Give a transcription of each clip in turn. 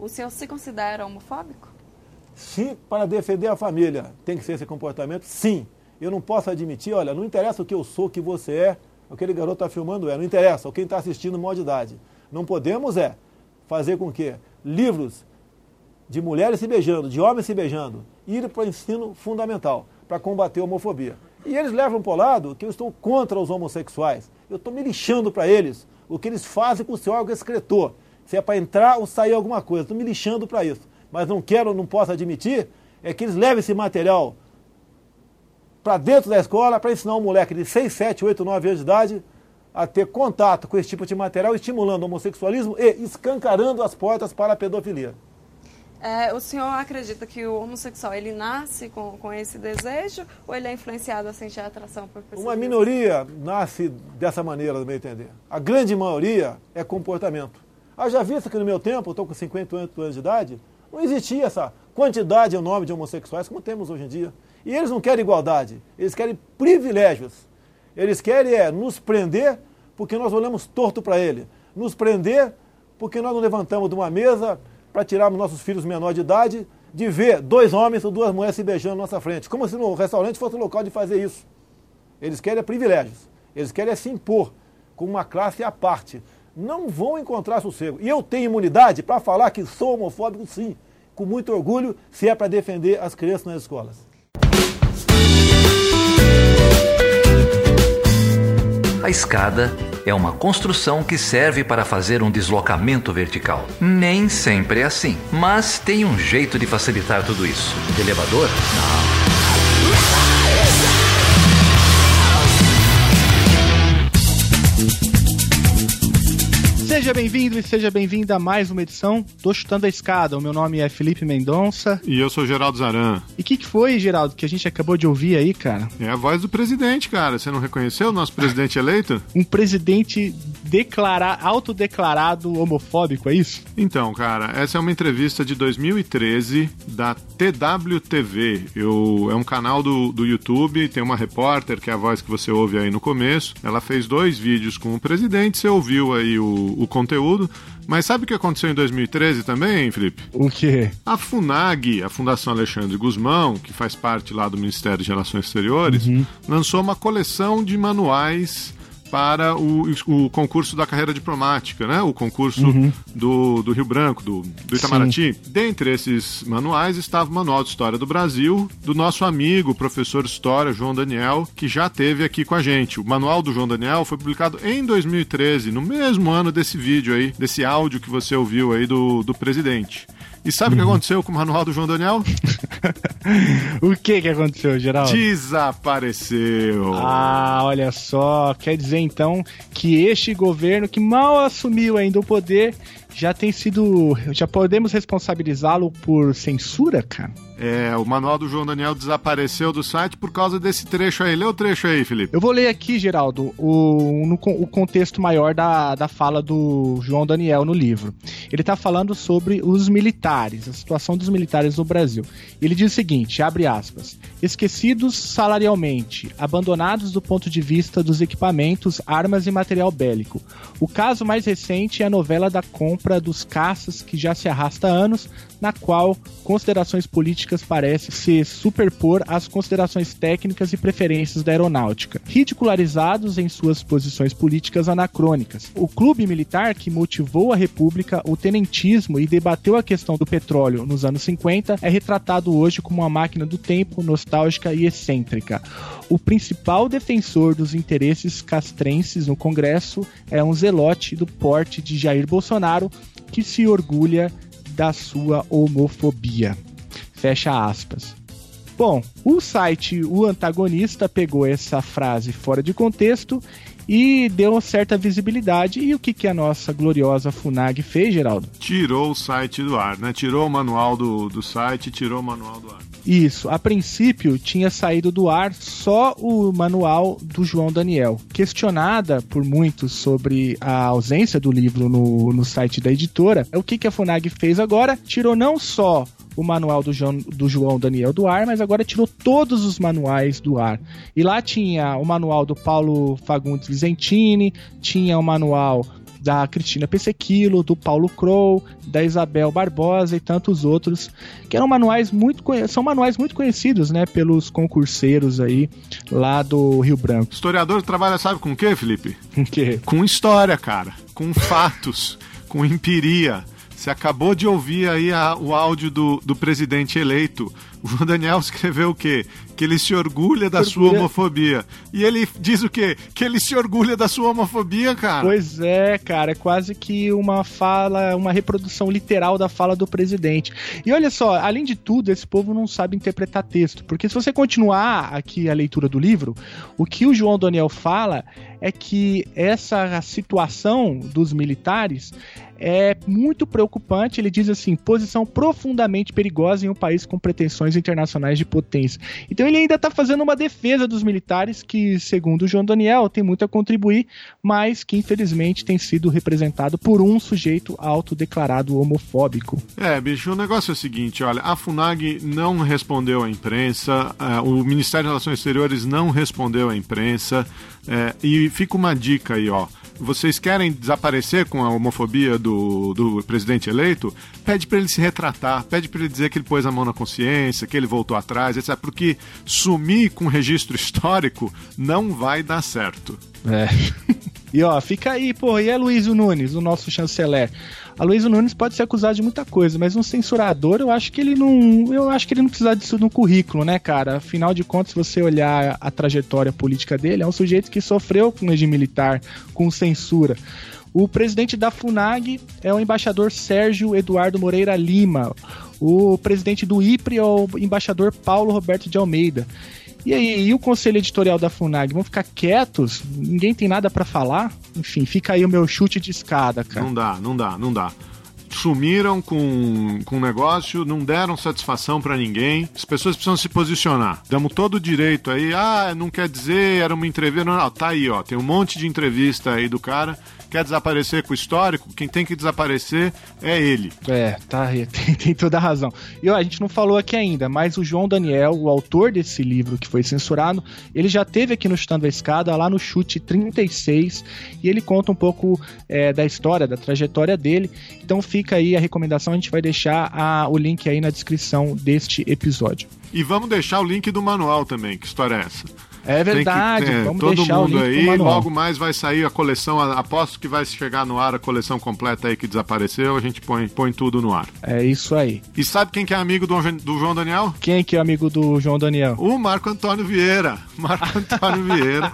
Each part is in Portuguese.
O senhor se considera homofóbico? Sim, para defender a família. Tem que ser esse comportamento? Sim. Eu não posso admitir, olha, não interessa o que eu sou, o que você é, aquele garoto está filmando é, não interessa, ou quem está assistindo mal de idade. Não podemos é fazer com que livros de mulheres se beijando, de homens se beijando, ir para o ensino fundamental, para combater a homofobia. E eles levam para o lado que eu estou contra os homossexuais. Eu estou me lixando para eles o que eles fazem com o seu órgão excretor. Se é para entrar ou sair alguma coisa. Estou me lixando para isso. Mas não quero, não posso admitir, é que eles levem esse material para dentro da escola para ensinar um moleque de 6, 7, 8, 9 anos de idade a ter contato com esse tipo de material, estimulando o homossexualismo e escancarando as portas para a pedofilia. É, o senhor acredita que o homossexual ele nasce com, com esse desejo ou ele é influenciado a sentir atração por pessoas? Uma minoria nasce dessa maneira, no meu entender. A grande maioria é comportamento. Haja visto que no meu tempo, estou com 58 anos de idade, não existia essa quantidade enorme de homossexuais como temos hoje em dia. E eles não querem igualdade, eles querem privilégios. Eles querem é, nos prender porque nós olhamos torto para ele. Nos prender porque nós não levantamos de uma mesa para tirarmos nossos filhos menores de idade de ver dois homens ou duas mulheres se beijando na nossa frente. Como se no restaurante fosse o local de fazer isso. Eles querem privilégios. Eles querem se impor com uma classe à parte. Não vão encontrar sossego. E eu tenho imunidade para falar que sou homofóbico, sim. Com muito orgulho, se é para defender as crianças nas escolas. A escada é uma construção que serve para fazer um deslocamento vertical. Nem sempre é assim, mas tem um jeito de facilitar tudo isso. De elevador? Não. Seja bem-vindo e seja bem-vinda a mais uma edição do Chutando a Escada. O meu nome é Felipe Mendonça. E eu sou Geraldo Zaran. E o que, que foi, Geraldo, que a gente acabou de ouvir aí, cara? É a voz do presidente, cara. Você não reconheceu o nosso presidente eleito? Um presidente declarar, autodeclarado homofóbico, é isso? Então, cara, essa é uma entrevista de 2013 da TWTV. Eu, é um canal do, do YouTube, tem uma repórter, que é a voz que você ouve aí no começo. Ela fez dois vídeos com o presidente, você ouviu aí o, o conteúdo. Mas sabe o que aconteceu em 2013 também, Felipe? O quê? A FUNAG, a Fundação Alexandre Guzmão, que faz parte lá do Ministério de Relações Exteriores, uhum. lançou uma coleção de manuais para o, o concurso da carreira diplomática, né? O concurso uhum. do, do Rio Branco, do, do Itamaraty. Sim. Dentre esses manuais estava o Manual de História do Brasil, do nosso amigo, professor de História, João Daniel, que já teve aqui com a gente. O Manual do João Daniel foi publicado em 2013, no mesmo ano desse vídeo aí, desse áudio que você ouviu aí do, do presidente. E sabe o que uhum. aconteceu com o manual do João Daniel? o que que aconteceu, Geraldo? Desapareceu. Ah, olha só. Quer dizer então que este governo que mal assumiu ainda o poder já tem sido. Já podemos responsabilizá-lo por censura, cara? É, o manual do João Daniel desapareceu do site por causa desse trecho aí. Lê o trecho aí, Felipe. Eu vou ler aqui, Geraldo, o, no, o contexto maior da, da fala do João Daniel no livro. Ele está falando sobre os militares, a situação dos militares no Brasil. Ele diz o seguinte: abre aspas. Esquecidos salarialmente, abandonados do ponto de vista dos equipamentos, armas e material bélico. O caso mais recente é a novela da compra dos caças que já se arrasta há anos, na qual considerações políticas parecem se superpor às considerações técnicas e preferências da aeronáutica, ridicularizados em suas posições políticas anacrônicas. O clube militar que motivou a República, o tenentismo e debateu a questão do petróleo nos anos 50 é retratado hoje como uma máquina do tempo, nostálgica e excêntrica. O principal defensor dos interesses castrenses no Congresso é um zelote do porte de Jair Bolsonaro que se orgulha da sua homofobia. Fecha aspas. Bom, o site O Antagonista pegou essa frase fora de contexto e deu certa visibilidade. E o que, que a nossa gloriosa FUNAG fez, Geraldo? Tirou o site do ar, né? Tirou o manual do, do site, tirou o manual do ar. Isso, a princípio tinha saído do ar só o manual do João Daniel. Questionada por muitos sobre a ausência do livro no, no site da editora, o que, que a FUNAG fez agora? Tirou não só o manual do João, do João Daniel do ar, mas agora tirou todos os manuais do ar. E lá tinha o manual do Paulo Fagundes Vicentini, tinha o manual da Cristina Pessequilo, do Paulo Crow, da Isabel Barbosa e tantos outros, que eram manuais muito são manuais muito conhecidos, né, pelos concurseiros aí lá do Rio Branco. Historiador trabalha sabe com o quê, Felipe? Com quê? Com história, cara, com fatos, com empiria. Você acabou de ouvir aí a, o áudio do, do presidente eleito. O João Daniel escreveu o quê? Que ele se orgulha da sua homofobia. E ele diz o quê? Que ele se orgulha da sua homofobia, cara. Pois é, cara. É quase que uma fala, uma reprodução literal da fala do presidente. E olha só, além de tudo, esse povo não sabe interpretar texto. Porque se você continuar aqui a leitura do livro, o que o João Daniel fala é que essa situação dos militares é muito preocupante. Ele diz assim: posição profundamente perigosa em um país com pretensões internacionais de potência. Então ele ainda está fazendo uma defesa dos militares que, segundo o João Daniel, tem muito a contribuir, mas que infelizmente tem sido representado por um sujeito autodeclarado homofóbico. É, bicho, o negócio é o seguinte: olha, a FUNAG não respondeu à imprensa, uh, o Ministério das Relações Exteriores não respondeu à imprensa, uh, e fica uma dica aí, ó vocês querem desaparecer com a homofobia do, do presidente eleito, pede para ele se retratar, pede para ele dizer que ele pôs a mão na consciência, que ele voltou atrás, etc. Porque sumir com registro histórico não vai dar certo. É. e ó, fica aí, pô, e é Luiz Nunes, o nosso chanceler? A Luísa Nunes pode ser acusada de muita coisa, mas um censurador, eu acho que ele não. Eu acho que ele não precisa disso no currículo, né, cara? Afinal de contas, se você olhar a trajetória política dele, é um sujeito que sofreu com o regime militar, com censura. O presidente da FUNAG é o embaixador Sérgio Eduardo Moreira Lima. O presidente do IPRE é o embaixador Paulo Roberto de Almeida. E aí, e o conselho editorial da FUNAG? Vão ficar quietos? Ninguém tem nada para falar? Enfim, fica aí o meu chute de escada, cara. Não dá, não dá, não dá sumiram com, com o negócio, não deram satisfação para ninguém. As pessoas precisam se posicionar. Damos todo o direito aí. Ah, não quer dizer, era uma entrevista. Não, não, tá aí, ó. Tem um monte de entrevista aí do cara quer desaparecer com o histórico, quem tem que desaparecer é ele. É, tá, tem, tem toda a razão. E ó, a gente não falou aqui ainda, mas o João Daniel, o autor desse livro que foi censurado, ele já teve aqui no Chutando a Escada, lá no chute 36, e ele conta um pouco é, da história, da trajetória dele. Então fica aí a recomendação, a gente vai deixar a, o link aí na descrição deste episódio. E vamos deixar o link do manual também, que história é essa? É verdade, que, é, vamos todo deixar mundo o link aí. Logo mais vai sair a coleção. Aposto que vai chegar no ar a coleção completa aí que desapareceu. A gente põe, põe tudo no ar. É isso aí. E sabe quem que é amigo do, do João Daniel? Quem que é amigo do João Daniel? O Marco Antônio Vieira. Marco Antônio Vieira.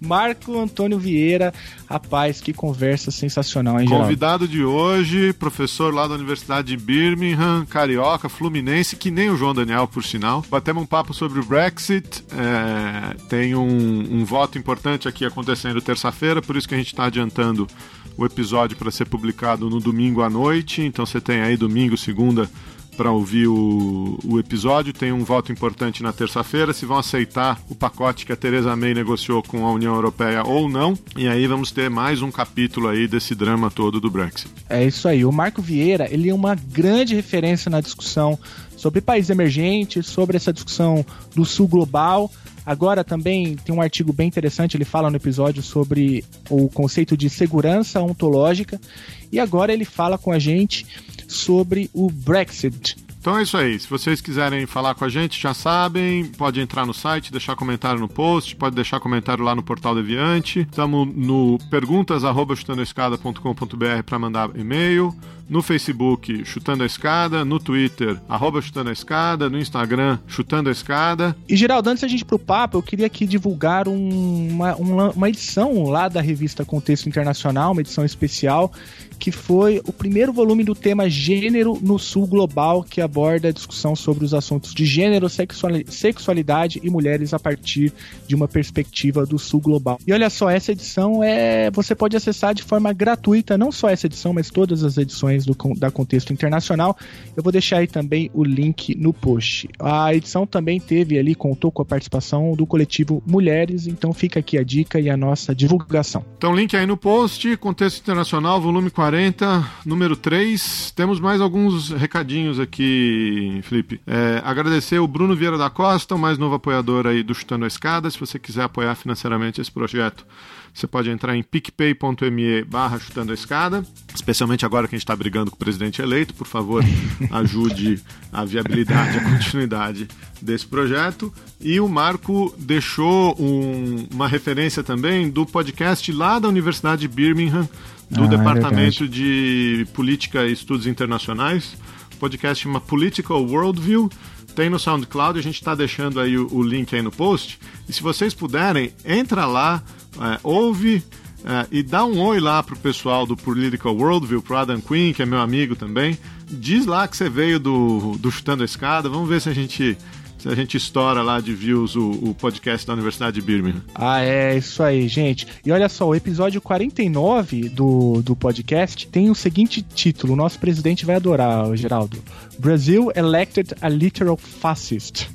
Marco Antônio Vieira. Rapaz, que conversa sensacional, hein, Convidado de hoje, professor lá da Universidade de Birmingham, carioca, fluminense, que nem o João Daniel, por sinal. Batemos um papo sobre o Brexit. É é, tem um, um, voto importante aqui acontecendo terça-feira, por isso que a gente está adiantando o episódio para ser publicado no domingo à noite. Então você tem aí domingo, segunda para ouvir o, o, episódio. Tem um voto importante na terça-feira, se vão aceitar o pacote que a Theresa May negociou com a União Europeia ou não. E aí vamos ter mais um capítulo aí desse drama todo do Brexit. É isso aí. O Marco Vieira, ele é uma grande referência na discussão sobre países emergentes, sobre essa discussão do sul global. Agora também tem um artigo bem interessante, ele fala no episódio sobre o conceito de segurança ontológica. E agora ele fala com a gente sobre o Brexit. Então é isso aí. Se vocês quiserem falar com a gente, já sabem, pode entrar no site, deixar comentário no post, pode deixar comentário lá no Portal Deviante. Estamos no perguntas@chutandoescada.com.br para mandar e-mail no Facebook Chutando a Escada, no Twitter arroba Chutando a Escada, no Instagram Chutando a Escada. E Geraldo, antes da gente ir pro papo, eu queria aqui divulgar um, uma, uma edição lá da revista Contexto Internacional, uma edição especial, que foi o primeiro volume do tema Gênero no Sul Global, que aborda a discussão sobre os assuntos de gênero, sexualidade e mulheres a partir de uma perspectiva do Sul Global. E olha só, essa edição é você pode acessar de forma gratuita, não só essa edição, mas todas as edições do, da Contexto Internacional. Eu vou deixar aí também o link no post. A edição também teve ali, contou com a participação do coletivo Mulheres, então fica aqui a dica e a nossa divulgação. Então, link aí no post, Contexto Internacional, volume 40, número 3. Temos mais alguns recadinhos aqui, Felipe. É, agradecer o Bruno Vieira da Costa, o mais novo apoiador aí do Chutando a Escada. Se você quiser apoiar financeiramente esse projeto, você pode entrar em picpay.me barra chutando a escada, especialmente agora que a gente está brigando com o presidente eleito, por favor, ajude a viabilidade, a continuidade desse projeto. E o Marco deixou um, uma referência também do podcast lá da Universidade de Birmingham, do Ah, é Departamento verdade. de Política e Estudos Internacionais. O podcast chama Political Worldview. Tem no SoundCloud, a gente está deixando aí o, o link aí no post. E se vocês puderem, entra lá, é, ouve é, e dá um oi lá pro pessoal do Political Worldview, pro Adam Quinn, que é meu amigo também. Diz lá que você veio do, do Chutando a Escada. Vamos ver se a gente, a gente estoura lá de views o, o podcast da Universidade de Birmingham. Ah, é isso aí, gente. E olha só, o episódio 49 do, do podcast tem o seguinte título: o nosso presidente vai adorar, Geraldo. Brazil elected a literal fascist.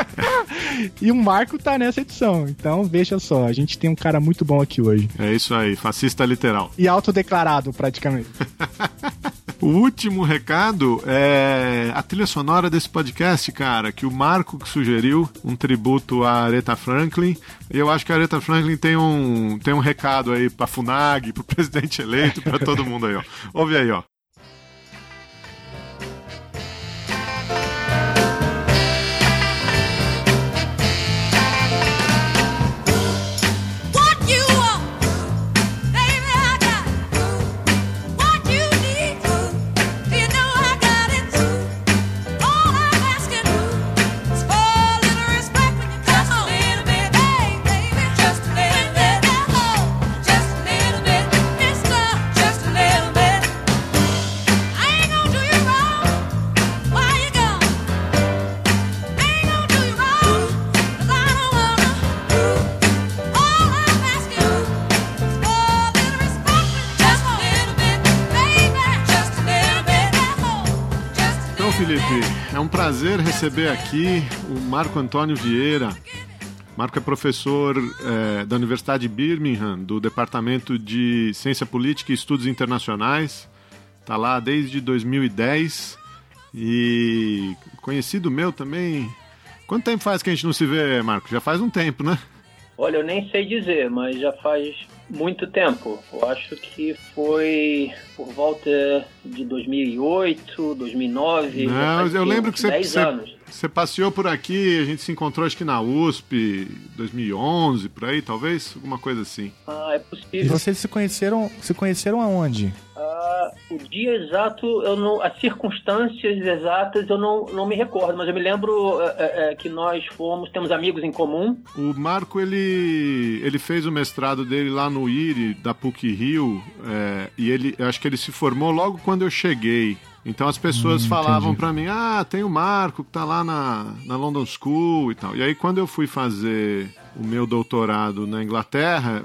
e o Marco tá nessa edição. Então, veja só, a gente tem um cara muito bom aqui hoje. É isso aí, fascista literal. E autodeclarado, praticamente. O último recado é a trilha sonora desse podcast, cara, que o Marco que sugeriu, um tributo a Aretha Franklin. E eu acho que a Aretha Franklin tem um, tem um recado aí pra FUNAG, pro presidente eleito, pra todo mundo aí, ó. Ouve aí, ó. Felipe, é um prazer receber aqui o Marco Antônio Vieira. Marco é professor é, da Universidade de Birmingham, do Departamento de Ciência Política e Estudos Internacionais. Está lá desde 2010 e conhecido meu também. Quanto tempo faz que a gente não se vê, Marco? Já faz um tempo, né? Olha, eu nem sei dizer, mas já faz muito tempo. Eu acho que foi por volta de 2008, 2009. já Não, eu lembro que você, 10 você, anos. Você passeou por aqui, a gente se encontrou acho que na USP, 2011, por aí, talvez, alguma coisa assim. Ah, é E possível. vocês se conheceram, se conheceram aonde? Ah, o dia exato, eu não, as circunstâncias exatas eu não, não me recordo, mas eu me lembro é, é, é, que nós fomos, temos amigos em comum. O Marco, ele, ele fez o mestrado dele lá no IRI, da PUC-Rio, é, e ele, eu acho que ele se formou logo quando eu cheguei. Então as pessoas Hum, falavam pra mim, ah, tem o Marco que tá lá na, na London School e tal. E aí quando eu fui fazer o meu doutorado na Inglaterra,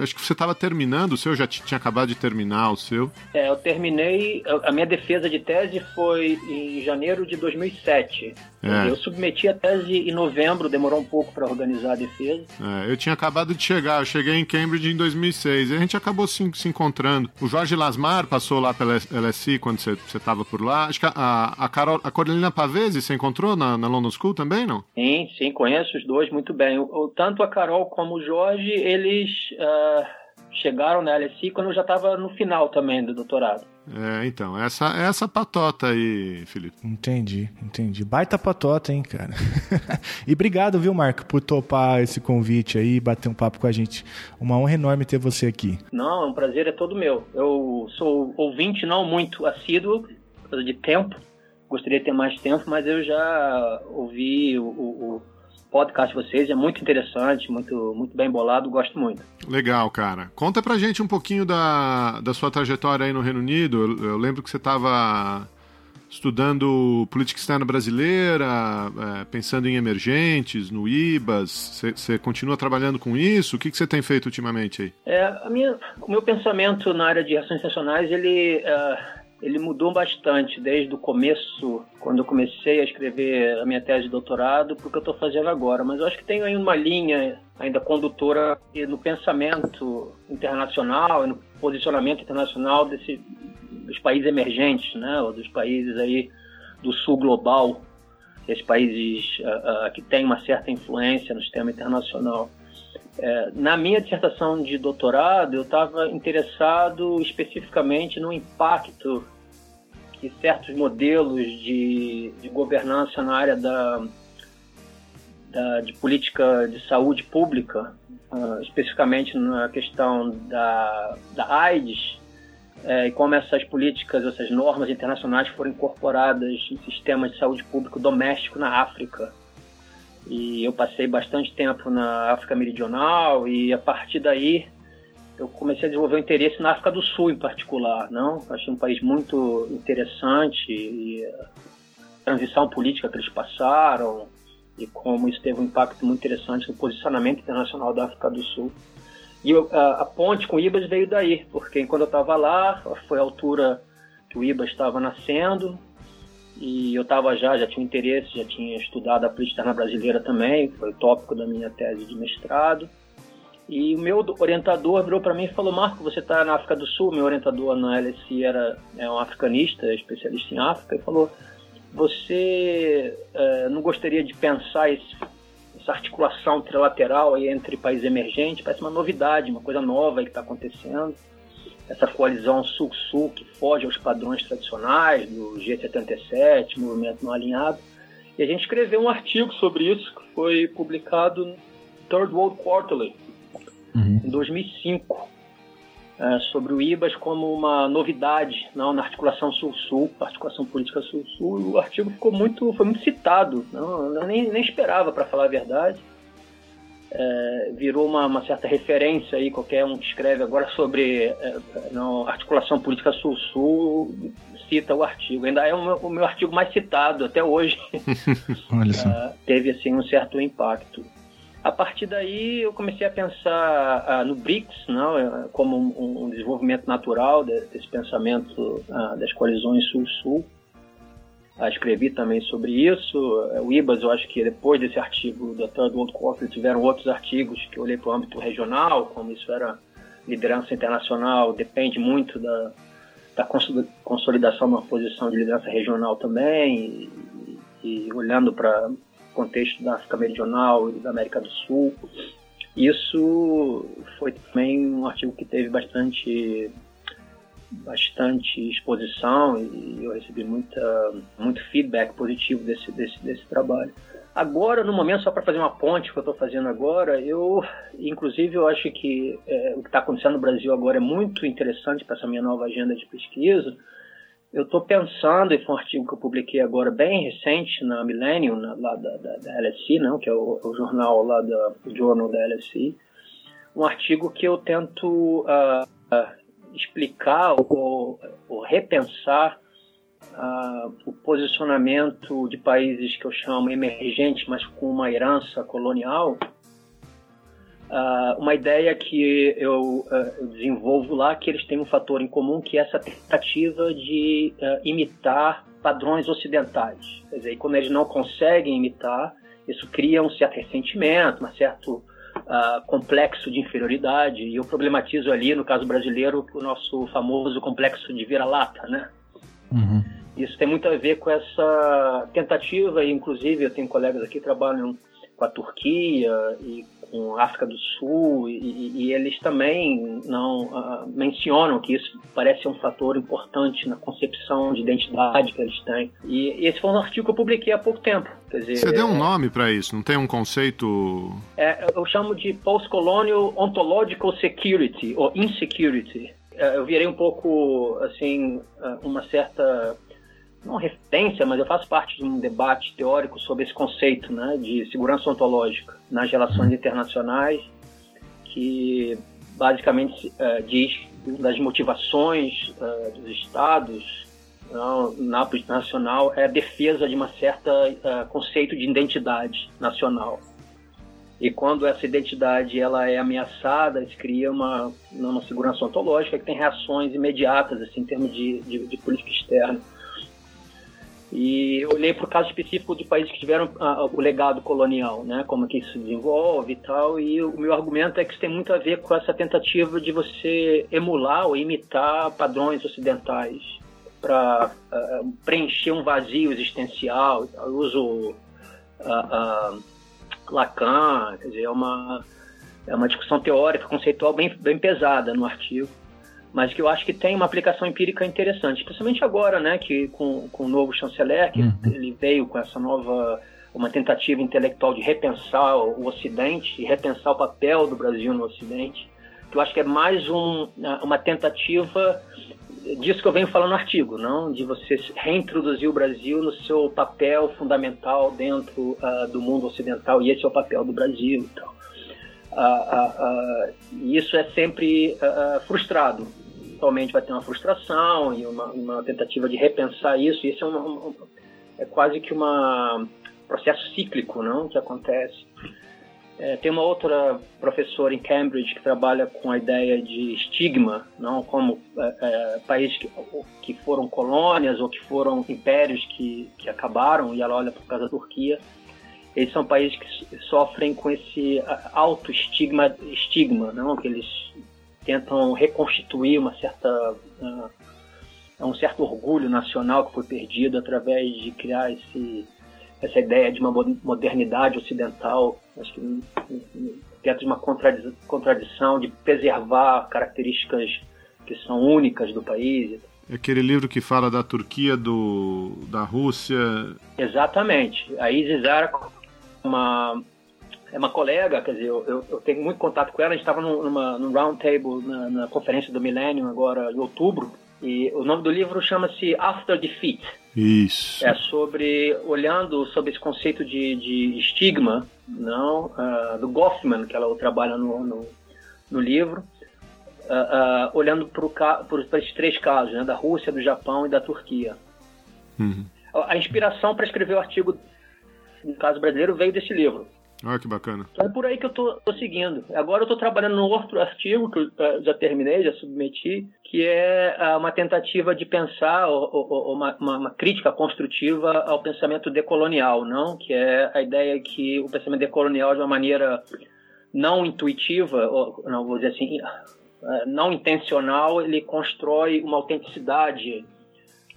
acho que você estava terminando o seu, já tinha acabado de terminar o seu. É, eu terminei, a minha defesa de tese foi em janeiro de 2007. É. Eu submeti a tese em novembro, demorou um pouco para organizar a defesa. É, eu tinha acabado de chegar, eu cheguei em Cambridge em 2006 e a gente acabou se, se encontrando. O Jorge Lasmar passou lá pela LSI quando você estava por lá. Acho que a, a, Carol, a Corelina Pavese você encontrou na, na London School também, não? Sim, sim, conheço os dois muito bem. O- o- tanto a Carol como o Jorge, eles ah, chegaram na LSI quando eu já estava no final também do doutorado. É, então, essa, essa patota aí, Felipe. Entendi, entendi. Baita patota, hein, cara. e obrigado, viu, Marco, por topar esse convite aí e bater um papo com a gente. Uma honra enorme ter você aqui. Não, é um prazer, é todo meu. Eu sou ouvinte não muito assíduo, por causa de tempo. Gostaria de ter mais tempo, mas eu já ouvi o, o- o podcast de vocês, é muito interessante, muito, muito bem bolado, gosto muito. Legal, cara. Conta pra gente um pouquinho da, da sua trajetória aí no Reino Unido. Eu, eu lembro que você estava estudando política externa brasileira, é, pensando em emergentes, no IBAS. Você- continua trabalhando com isso? O que, que você tem feito ultimamente aí? É, a minha, o meu pensamento na área de relações internacionais, ele, é, ele mudou bastante desde o começo, quando eu comecei a escrever a minha tese de doutorado, para o que eu estou fazendo agora. Mas eu acho que tem aí uma linha ainda condutora no pensamento internacional e no posicionamento internacional desse, dos países emergentes, né, ou dos países aí do sul global, esses países ah, ah, que têm uma certa influência no sistema internacional. É, na minha dissertação de doutorado, eu estava interessado especificamente no impacto que certos modelos de, de governança na área da, da- de política de saúde pública, ah, especificamente na questão da, da AIDS, eh, e como essas políticas, essas normas internacionais foram incorporadas em sistemas de saúde público doméstico na África. E eu passei bastante tempo na África Meridional e a partir daí eu comecei a desenvolver um interesse na África do Sul em particular, não? Achei um país muito interessante e a transição política que eles passaram e como isso teve um impacto muito interessante no posicionamento internacional da África do Sul. E eu- a, a ponte com o IBAS veio daí, porque quando eu estava lá, foi a altura que o IBAS estava nascendo, e eu estava já, já tinha interesse, já tinha estudado a política externa brasileira também, foi o tópico da minha tese de mestrado. E o meu orientador virou para mim e falou: Marco, você está na África do Sul. Meu orientador na LSI era é um africanista, especialista em África, e falou: Você eh, não gostaria de pensar esse- essa articulação trilateral aí entre países emergentes? Parece uma novidade, uma coisa nova que está acontecendo. Essa coalizão Sul-Sul que foge aos padrões tradicionais do G77, movimento não alinhado. E a gente escreveu um artigo sobre isso que foi publicado no Third World Quarterly em 2005, é, sobre o IBAS como uma novidade não, na articulação Sul-Sul, articulação política Sul-Sul. O artigo ficou muito, foi muito citado, não, eu nem, nem esperava, para falar a verdade. É, virou uma, uma certa referência aí, qualquer um que escreve agora sobre é, não, articulação política Sul-Sul cita o artigo. Ainda é o meu, o meu artigo mais citado até hoje. Olha só. Ah, teve assim um certo impacto. A partir daí eu comecei a pensar ah, no BRICS, não, eh, como um, um desenvolvimento natural de- desse pensamento ah, das coalizões Sul-Sul. Ah, escrevi também sobre isso. Eh, O IBAS, eu acho que depois desse artigo da Third World Quarter tiveram outros artigos que eu olhei para o âmbito regional, como isso era liderança internacional, depende muito da, da consoli- consolidação de uma posição de liderança regional também, e, e olhando para o contexto da África Meridional e da América do Sul. Isso foi também um artigo que teve bastante bastante exposição e eu recebi muita, muito feedback positivo desse, desse, desse trabalho. Agora, no momento, só para fazer uma ponte que eu estou fazendo agora, eu, inclusive, eu acho que é, o que está acontecendo no Brasil agora é muito interessante para essa minha nova agenda de pesquisa. Eu estou pensando, e foi um artigo que eu publiquei agora bem recente na Millennium, na, lá da, da, da LSI, não, que é o, o jornal lá da o Journal da LSI, um artigo que eu tento ah, ah, explicar ou, ou repensar ah, o posicionamento de países que eu chamo emergentes, mas com uma herança colonial. Ah, uma ideia que eu, ah, eu desenvolvo lá, que eles têm um fator em comum, que é essa tentativa de imitar padrões ocidentais. Quer dizer, e quando eles não conseguem imitar, isso cria um certo ressentimento, um certo ah, complexo de inferioridade. E eu problematizo ali, no caso brasileiro, o nosso famoso complexo de vira-lata, né? Uhum. Isso tem muito a ver com essa tentativa, e inclusive eu tenho colegas aqui que trabalham com a Turquia e com África do Sul, e, e- eles também não ah, mencionam que isso parece um fator importante na concepção de identidade que eles têm. E, e esse foi um artigo que eu publiquei há pouco tempo. Dizer, Você deu um nome para isso, não tem um conceito. é, eu chamo de Post-Colonial Ontological Security, ou Insecurity. É, Eu virei um pouco, assim, é, uma certa, não referência, mas eu faço parte de um debate teórico sobre esse conceito né, de segurança ontológica nas relações internacionais, que basicamente é, diz das motivações é, dos Estados não, na política nacional é a defesa de uma certa é, conceito de identidade nacional. E quando essa identidade ela é ameaçada, isso cria uma, uma segurança ontológica que tem reações imediatas assim, em termos de, de, de política externa. E olhei para o caso específico de países que tiveram ah, o legado colonial, né, como que isso se desenvolve e tal. E o meu argumento é que isso tem muito a ver com essa tentativa de você emular ou imitar padrões ocidentais para preencher um vazio existencial. Eu uso ah, ah, Lacan, quer dizer, é uma é uma discussão teórica, conceitual bem, bem pesada no artigo, mas que eu acho que tem uma aplicação empírica interessante, especialmente agora, né, que com, com o novo chanceler, que ele veio com essa nova uma tentativa intelectual de repensar o Ocidente e repensar o papel do Brasil no Ocidente, que eu acho que é mais um, uma tentativa disso que eu venho falando no artigo, não? De você reintroduzir o Brasil no seu papel fundamental dentro uh, do mundo ocidental e esse é o papel do Brasil e Uh, uh, isso é sempre frustrado. Atualmente vai ter uma frustração e uma, uma, tentativa de repensar isso. E isso é, é quase que um processo cíclico, não, que acontece. É, tem uma outra professora em Cambridge que trabalha com a ideia de estigma, não como é, é, países que, que, foram colônias ou que foram impérios que, que acabaram, e ela olha para caso da Turquia. Eles são países que sofrem com esse alto estigma, estigma não? que eles tentam reconstituir uma certa uh, um certo orgulho nacional que foi perdido através de criar esse essa ideia de uma modernidade ocidental, acho que dentro de uma contradição de preservar características que são únicas do país. É aquele livro que fala da Turquia, do, da Rússia. Exatamente. A Isis uma, é uma colega, quer dizer, eu, eu tenho muito contato com ela, a gente estava numa, num round table na, na conferência do Millennium agora em outubro, e o nome do livro chama-se After Defeat. Isso. É sobre olhando sobre esse conceito de, de estigma, não, uh, do Goffman que ela trabalha no, no, no livro, uh, uh, olhando para esses três casos, né, da Rússia, do Japão e da Turquia. Uhum. A inspiração para escrever o artigo no caso brasileiro veio desse livro. Olha que bacana. Então é por aí que eu tô, tô seguindo. Agora eu tô trabalhando num outro artigo que eu já terminei, já submeti, que é ah, uma tentativa de pensar ou, ou, uma, uma, uma, crítica construtiva ao pensamento decolonial, não? Que é a ideia que o pensamento decolonial de uma maneira não intuitiva, ou não vou dizer assim, ah, não intencional, ele constrói uma autenticidade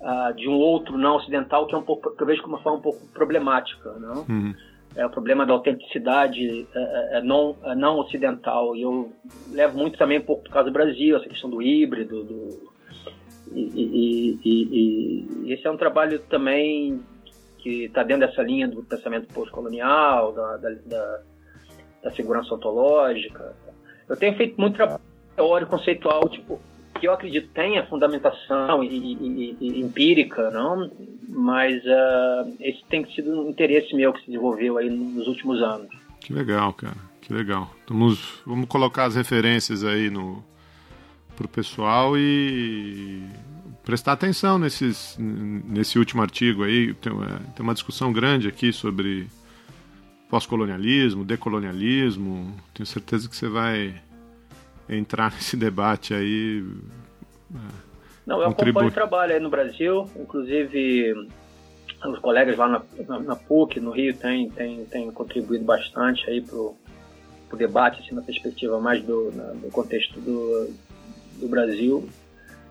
uh, de um outro não ocidental que é um pouco que eu vejo como uma forma um pouco problemática, não? Uhum é o problema da autenticidade é não, é não ocidental. E eu levo muito também um pouco por causa do Brasil, essa questão do híbrido. Do, e, e, e, e esse é um trabalho também que está dentro dessa linha do pensamento pós-colonial, da, da, da, da, segurança ontológica. Eu tenho feito muito trabalho teórico, conceitual, tipo, que eu acredito tenha fundamentação e, empírica, não? mas uh, esse tem sido um interesse meu que se desenvolveu aí nos últimos anos. Que legal, cara, que legal. Vamos, vamos colocar as referências aí no pro pessoal e prestar atenção nesses, nesse último artigo aí. Tem, tem uma discussão grande aqui sobre pós-colonialismo, decolonialismo. Tenho certeza que você vai entrar nesse debate aí. Não, eu acompanho o trabalho aí no Brasil, inclusive os colegas lá na, na, na PUC, no Rio, têm tem, tem contribuído bastante aí pro, pro debate, assim, na perspectiva mais do, na, do contexto do, do Brasil.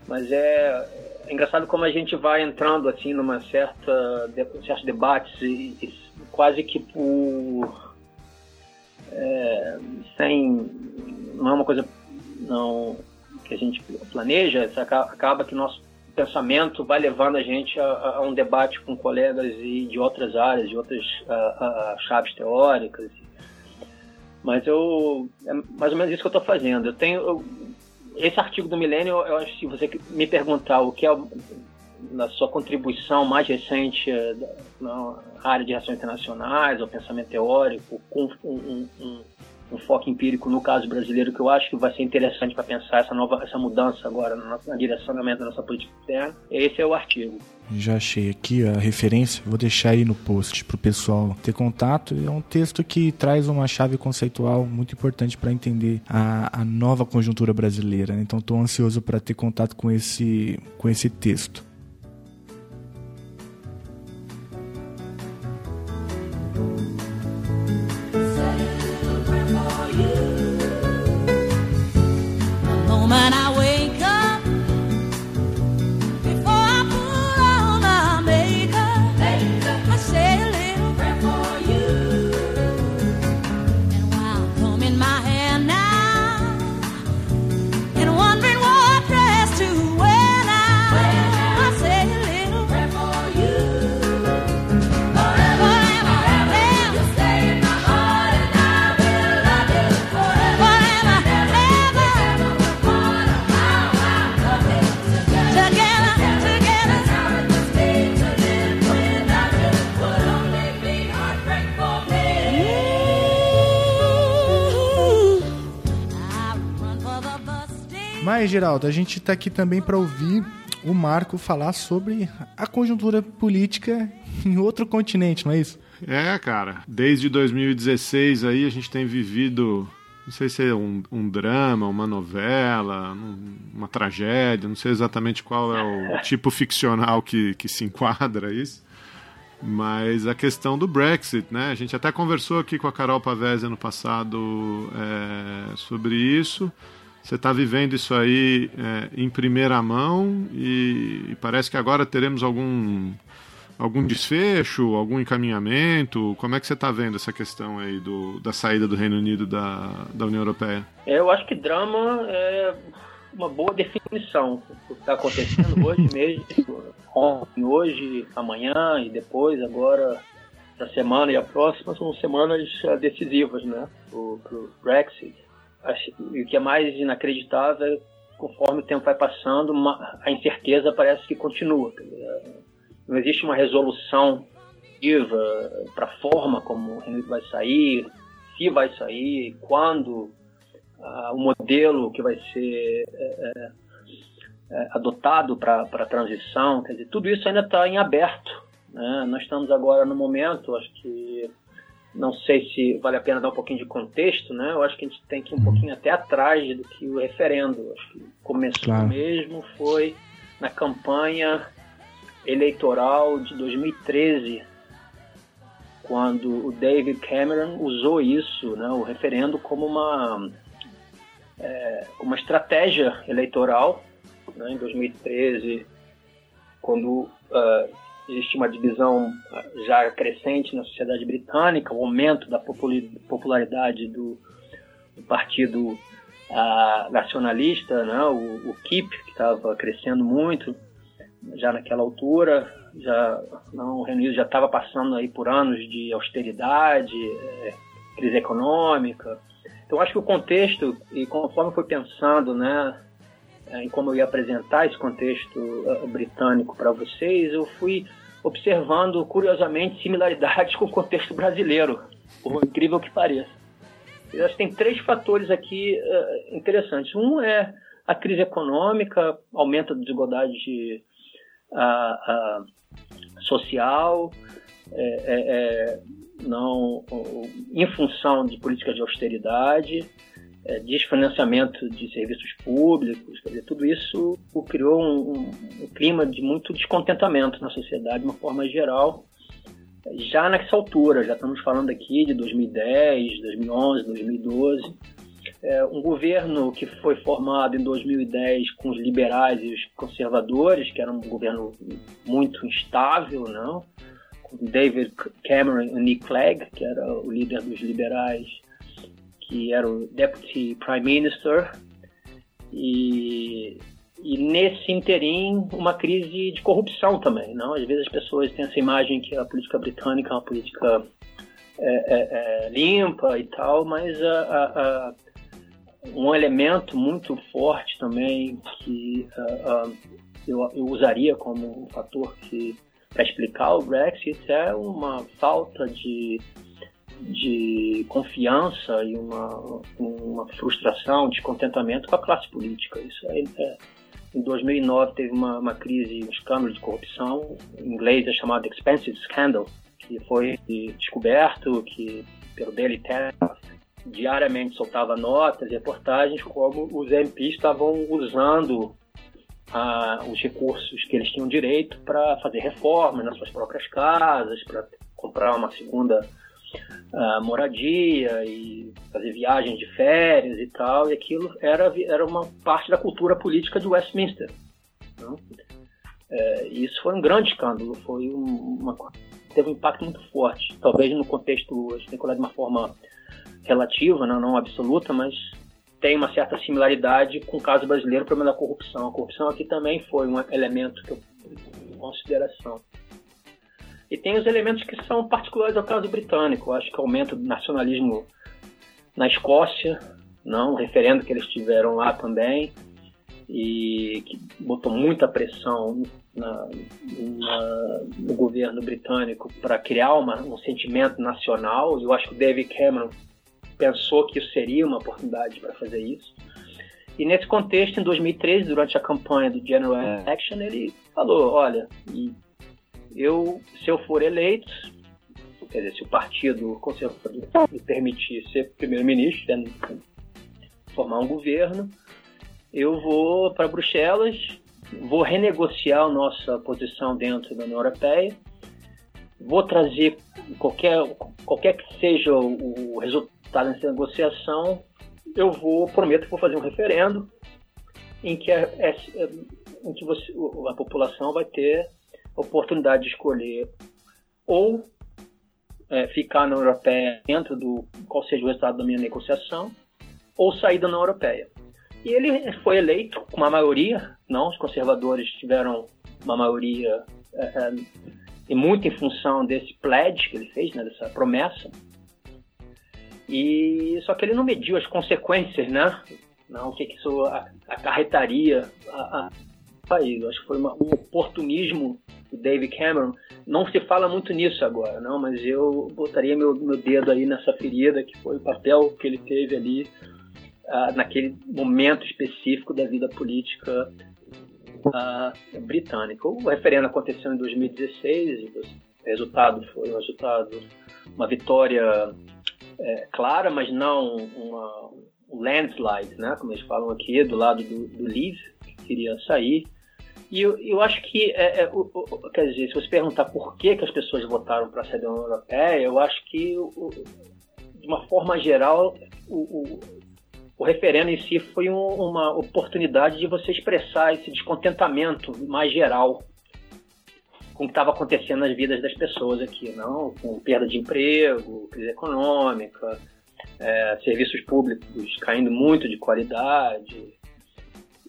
Mas é, é, engraçado como a gente vai entrando assim numa certa de, certos debates e, e quase que por é, sem não é uma coisa não que a gente planeja, acaba que nosso pensamento vai levando a gente a, a um debate com colegas e de outras áreas, de outras a, chaves teóricas. Mas eu é mais ou menos isso que eu estou fazendo. Eu tenho eu, esse artigo do Milênio, eu acho que se você me perguntar o que é na sua contribuição mais recente eh, na área de relações internacionais, ou pensamento teórico, com um, um, um foco empírico no caso brasileiro que eu acho que vai ser interessante para pensar essa nova essa mudança agora na direcionamento da nossa política externa. Esse é o artigo. Já achei aqui a referência, vou deixar aí no post para o pessoal ter contato. É um texto que traz uma chave conceitual muito importante para entender a, a, nova conjuntura brasileira. Né? Então estou ansioso para ter contato com esse, com esse texto. Mais, Geraldo, a gente está aqui também para ouvir o Marco falar sobre a conjuntura política em outro continente, não é isso? É, cara. Desde 2016 aí a gente tem vivido, não sei se é um, um drama, uma novela, um- uma tragédia, não sei exatamente qual é o tipo ficcional que, que se enquadra isso. Mas a questão do Brexit, né? A gente até conversou aqui com a Carol Pavese ano passado é, sobre isso. Você está vivendo isso aí é, em primeira mão e, e parece que agora teremos algum algum desfecho, algum encaminhamento? Como é que você está vendo essa questão aí do, da saída do Reino Unido da, da União Europeia? É, Eu acho que drama é uma boa definição. O que está acontecendo hoje mesmo, ontem, hoje, amanhã e depois, agora, essa semana e a próxima, são semanas eh, decisivas, né? Para o Brexit. O que é mais inacreditável é conforme o tempo vai passando, uma- a incerteza parece que continua. Não existe uma resolução viva para a forma como o Unido vai sair, se vai sair, quando, ah, o modelo que vai ser é, é, é, adotado para a transição, quer dizer, tudo isso ainda está em aberto. né? Nós estamos agora no momento, acho que não sei se vale a pena dar um pouquinho de contexto, né? Eu acho que a gente tem que ir um pouquinho até atrás do que o referendo. Acho que começou Claro. mesmo foi na campanha eleitoral de 2013, quando o David Cameron usou isso, né, o referendo, como uma, é, uma estratégia eleitoral. Né, em 2013, quando ah, existe uma divisão ah, já crescente na sociedade britânica, o aumento da popularidade do, do partido ah, nacionalista, né, o, o KIP, que estava crescendo muito já naquela altura, já não, o Reino Unido já estava passando aí por anos de austeridade, eh, crise econômica. Então acho que o contexto e conforme foi pensando, né, eh, em como eu ia apresentar esse contexto eh, britânico para vocês, eu fui observando curiosamente similaridades com o contexto brasileiro, por incrível que pareça. Eu acho que tem três fatores aqui eh, interessantes. Um é a crise econômica, aumento da desigualdade ah, ah, social, é, é, é, não, em função de políticas de austeridade, é, desfinanciamento de serviços públicos, quer dizer, tudo isso criou um, um- um clima de muito descontentamento na sociedade, de uma forma geral, já nessa altura, já estamos falando aqui de 2010, 2011, 2012, é, um governo que foi formado em 2010 com os liberais e os conservadores, que era um governo muito instável, não? com David Cameron e Nick Clegg, que era o líder dos liberais, que era o Deputy Prime Minister, e, e nesse interim uma crise de corrupção também, não? Às vezes as pessoas têm essa imagem que a política britânica é uma política é, é, é, limpa e tal, mas a, a, a- um elemento muito forte também que eu, eu usaria como um fator que para explicar o Brexit é uma falta de, de confiança e uma, uma frustração, descontentamento com a classe política. Isso é, é- em 2009 teve uma, uma crise, um escândalo de corrupção, em inglês é chamado Expensive Scandal, que foi descoberto que pelo Daily Telegraph diariamente soltava notas e reportagens como os MPs estavam usando ah, os recursos que eles tinham direito para fazer reformas nas suas próprias casas, para comprar uma segunda ah, moradia e fazer viagens de férias e tal, e aquilo era, era uma parte da cultura política de Westminster. não? É, isso foi um grande escândalo, foi um- uma, teve um impacto muito forte. Talvez no contexto, a tem que olhar de uma forma relativa, né, não absoluta, mas tem uma certa similaridade com o caso brasileiro, o problema da corrupção. A corrupção aqui também foi um elemento que eu consideração. E tem os elementos que são particulares ao caso britânico. Acho que o aumento do nacionalismo na Escócia, não, o referendo que eles tiveram lá também, e que botou muita pressão na- na- no governo britânico para criar uma- um sentimento nacional. E eu acho que o David Cameron pensou que isso seria uma oportunidade para fazer isso. E nesse contexto, em 2013, durante a campanha do General Election, ele falou: olha, e eu, se eu for eleito, quer dizer, se o partido conservador me permitir ser primeiro-ministro, tendo- formar um governo, eu vou para Bruxelas, vou renegociar a nossa posição dentro da União Europeia, vou trazer qualquer, qualquer que seja o, o resultado dessa negociação, eu vou, prometo que vou fazer um referendo em que, a, em que você- a população vai ter oportunidade de escolher ou é, ficar na Europeia dentro do qual seja o resultado da minha negociação, ou sair da União Europeia. E ele foi eleito com uma maioria, não, os conservadores tiveram uma maioria é, é, e muito em função desse pledge que ele fez, né, dessa promessa. E só que ele não mediu as consequências, né? Não, o que, que isso acarretaria a país. Eu acho que foi uma- um oportunismo do David Cameron. Não se fala muito nisso agora, não, mas eu botaria meu, meu dedo aí nessa ferida que foi o papel que ele teve ali ah, naquele momento específico da vida política ah, britânica. O referendo aconteceu em 2016 e o resultado foi um resultado, uma vitória é, clara, mas não uma, um landslide, né, como eles falam aqui, do lado do, do Leave, que queria sair. E eu, eu acho que, é, é, o- o- quer dizer, se você perguntar por que, que as pessoas votaram para sair da União Europeia, eu acho que, o- de uma forma geral, o, o, o referendo em si foi um- uma oportunidade de você expressar esse descontentamento mais geral com o que estava acontecendo nas vidas das pessoas aqui, não? Com perda de emprego, crise econômica, é, serviços públicos caindo muito de qualidade.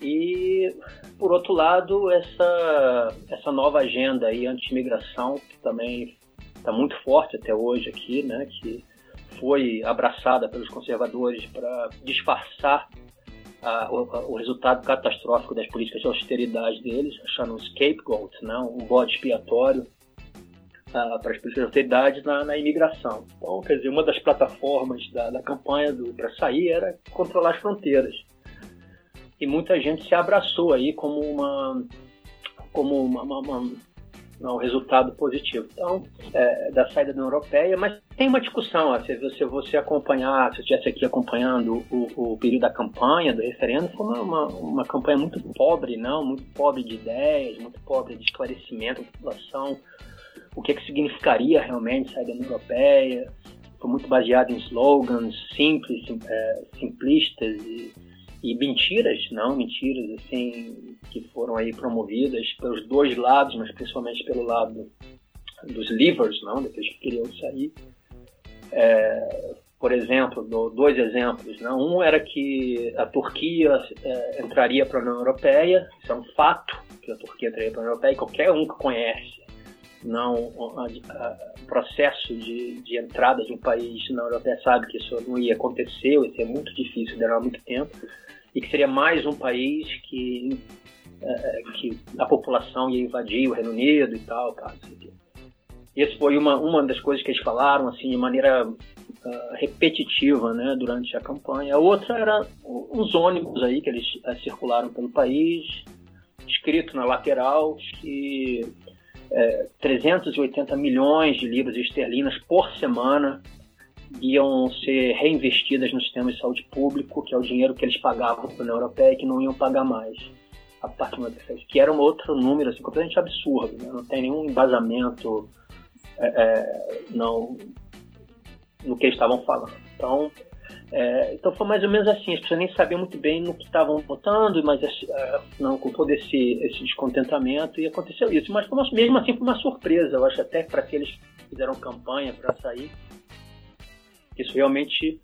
E, por outro lado, essa, essa nova agenda aí anti-imigração, que também está muito forte até hoje aqui, né? Que foi abraçada pelos conservadores para disfarçar a- o, o resultado catastrófico das políticas de austeridade deles, achando um scapegoat, né, um bode expiatório ah, para as políticas de austeridade na, na imigração. Então, quer dizer, uma das plataformas da, da campanha para sair era controlar as fronteiras. E muita gente se abraçou aí como uma como uma, uma- uma- um resultado positivo. Então, é, da saída da União Europeia, mas tem uma discussão, ó, se você, você acompanhar, se eu estivesse aqui acompanhando o, o período da campanha, do referendo, foi uma, uma, uma campanha muito pobre, não, muito pobre de ideias, muito pobre de esclarecimento da população, o que, que significaria realmente sair da União Europeia, foi muito baseado em slogans simples, sim- é, simplistas e, e mentiras, não, mentiras assim que foram aí promovidas pelos dois lados, mas principalmente pelo lado dos leavers, não, daqueles que queriam sair. É, por exemplo, dou dois exemplos. Né? Um era que a Turquia é, entraria para a União Europeia, isso é um fato, que a Turquia entraria para a União Europeia, e qualquer um que conhece não, o processo de, de entrada de um país na União Europeia sabe que isso não ia acontecer, ia ser muito difícil, demorar muito tempo, e que seria mais um país que, é, que a população ia invadir o Reino Unido e tal, cara. Isso foi uma, uma das coisas que eles falaram assim de maneira ah, repetitiva né, durante a campanha. A outra era uns ônibus aí que eles ah, circularam pelo país, escrito na lateral que é, 380 milhões de libras esterlinas por semana iam ser reinvestidas no sistema de saúde público, que é o dinheiro que eles pagavam para a União Europeia e que não iam pagar mais a partir do que era um outro número assim, completamente absurdo, né? não tem nenhum embasamento é, é, não, no que eles estavam falando. Então, é, então foi mais ou menos assim, as pessoas nem sabiam muito bem no que estavam votando, mas é, não com todo esse, esse descontentamento e aconteceu isso. Mas uma- mesmo assim foi uma surpresa, eu acho até para aqueles que fizeram campanha para sair, isso realmente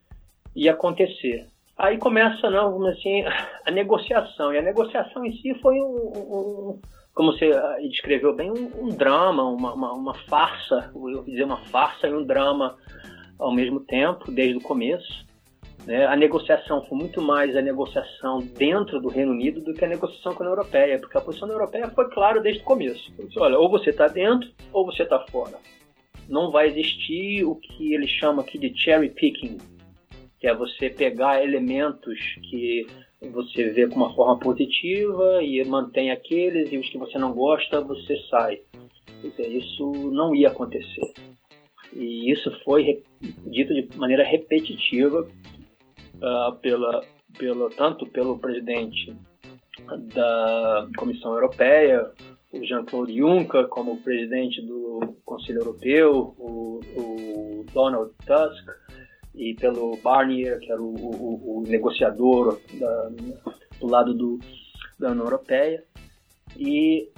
ia acontecer. Aí começa, não, assim, a negociação. E a negociação em si foi um, um- como você ah, descreveu bem, um, um drama, uma, uma, uma farsa, eu dizer uma farsa e um drama ao mesmo tempo, desde o começo. Né? A negociação foi muito mais a negociação dentro do Reino Unido do que a negociação com a União Europeia, porque a posição da União Europeia foi clara desde o começo. Assim, Olha, ou você está dentro ou você está fora. Não vai existir o que ele chama aqui de cherry picking, que é você pegar elementos que você vê com uma forma positiva e mantém aqueles, e os que você não gosta, você sai. Quer dizer, isso não ia acontecer. E isso foi dito de maneira repetitiva ah, pela, pela, tanto pelo presidente da Comissão Europeia, o Jean-Claude Juncker, como o presidente do Conselho Europeu, o, o Donald Tusk, e pelo Barnier, que era o, o- o negociador da- do lado do, da União Europeia. E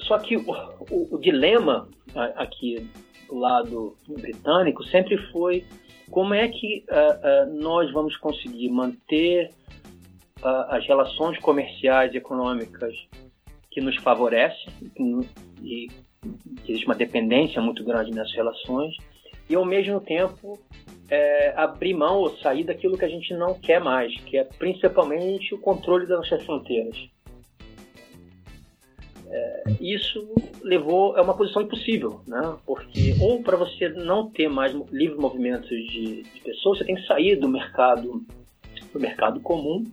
só que o, dilema aqui do lado britânico sempre foi como é que ah, ah, nós vamos conseguir manter ah, as relações comerciais e econômicas que nos favorecem e que existe uma dependência muito grande nessas relações e ao mesmo tempo é, abrir mão ou sair daquilo que a gente não quer mais, que é principalmente o controle das nossas fronteiras. É, isso levou a uma posição impossível, né? Porque ou para você não ter mais livre movimento de, de pessoas, você tem que sair do mercado do mercado comum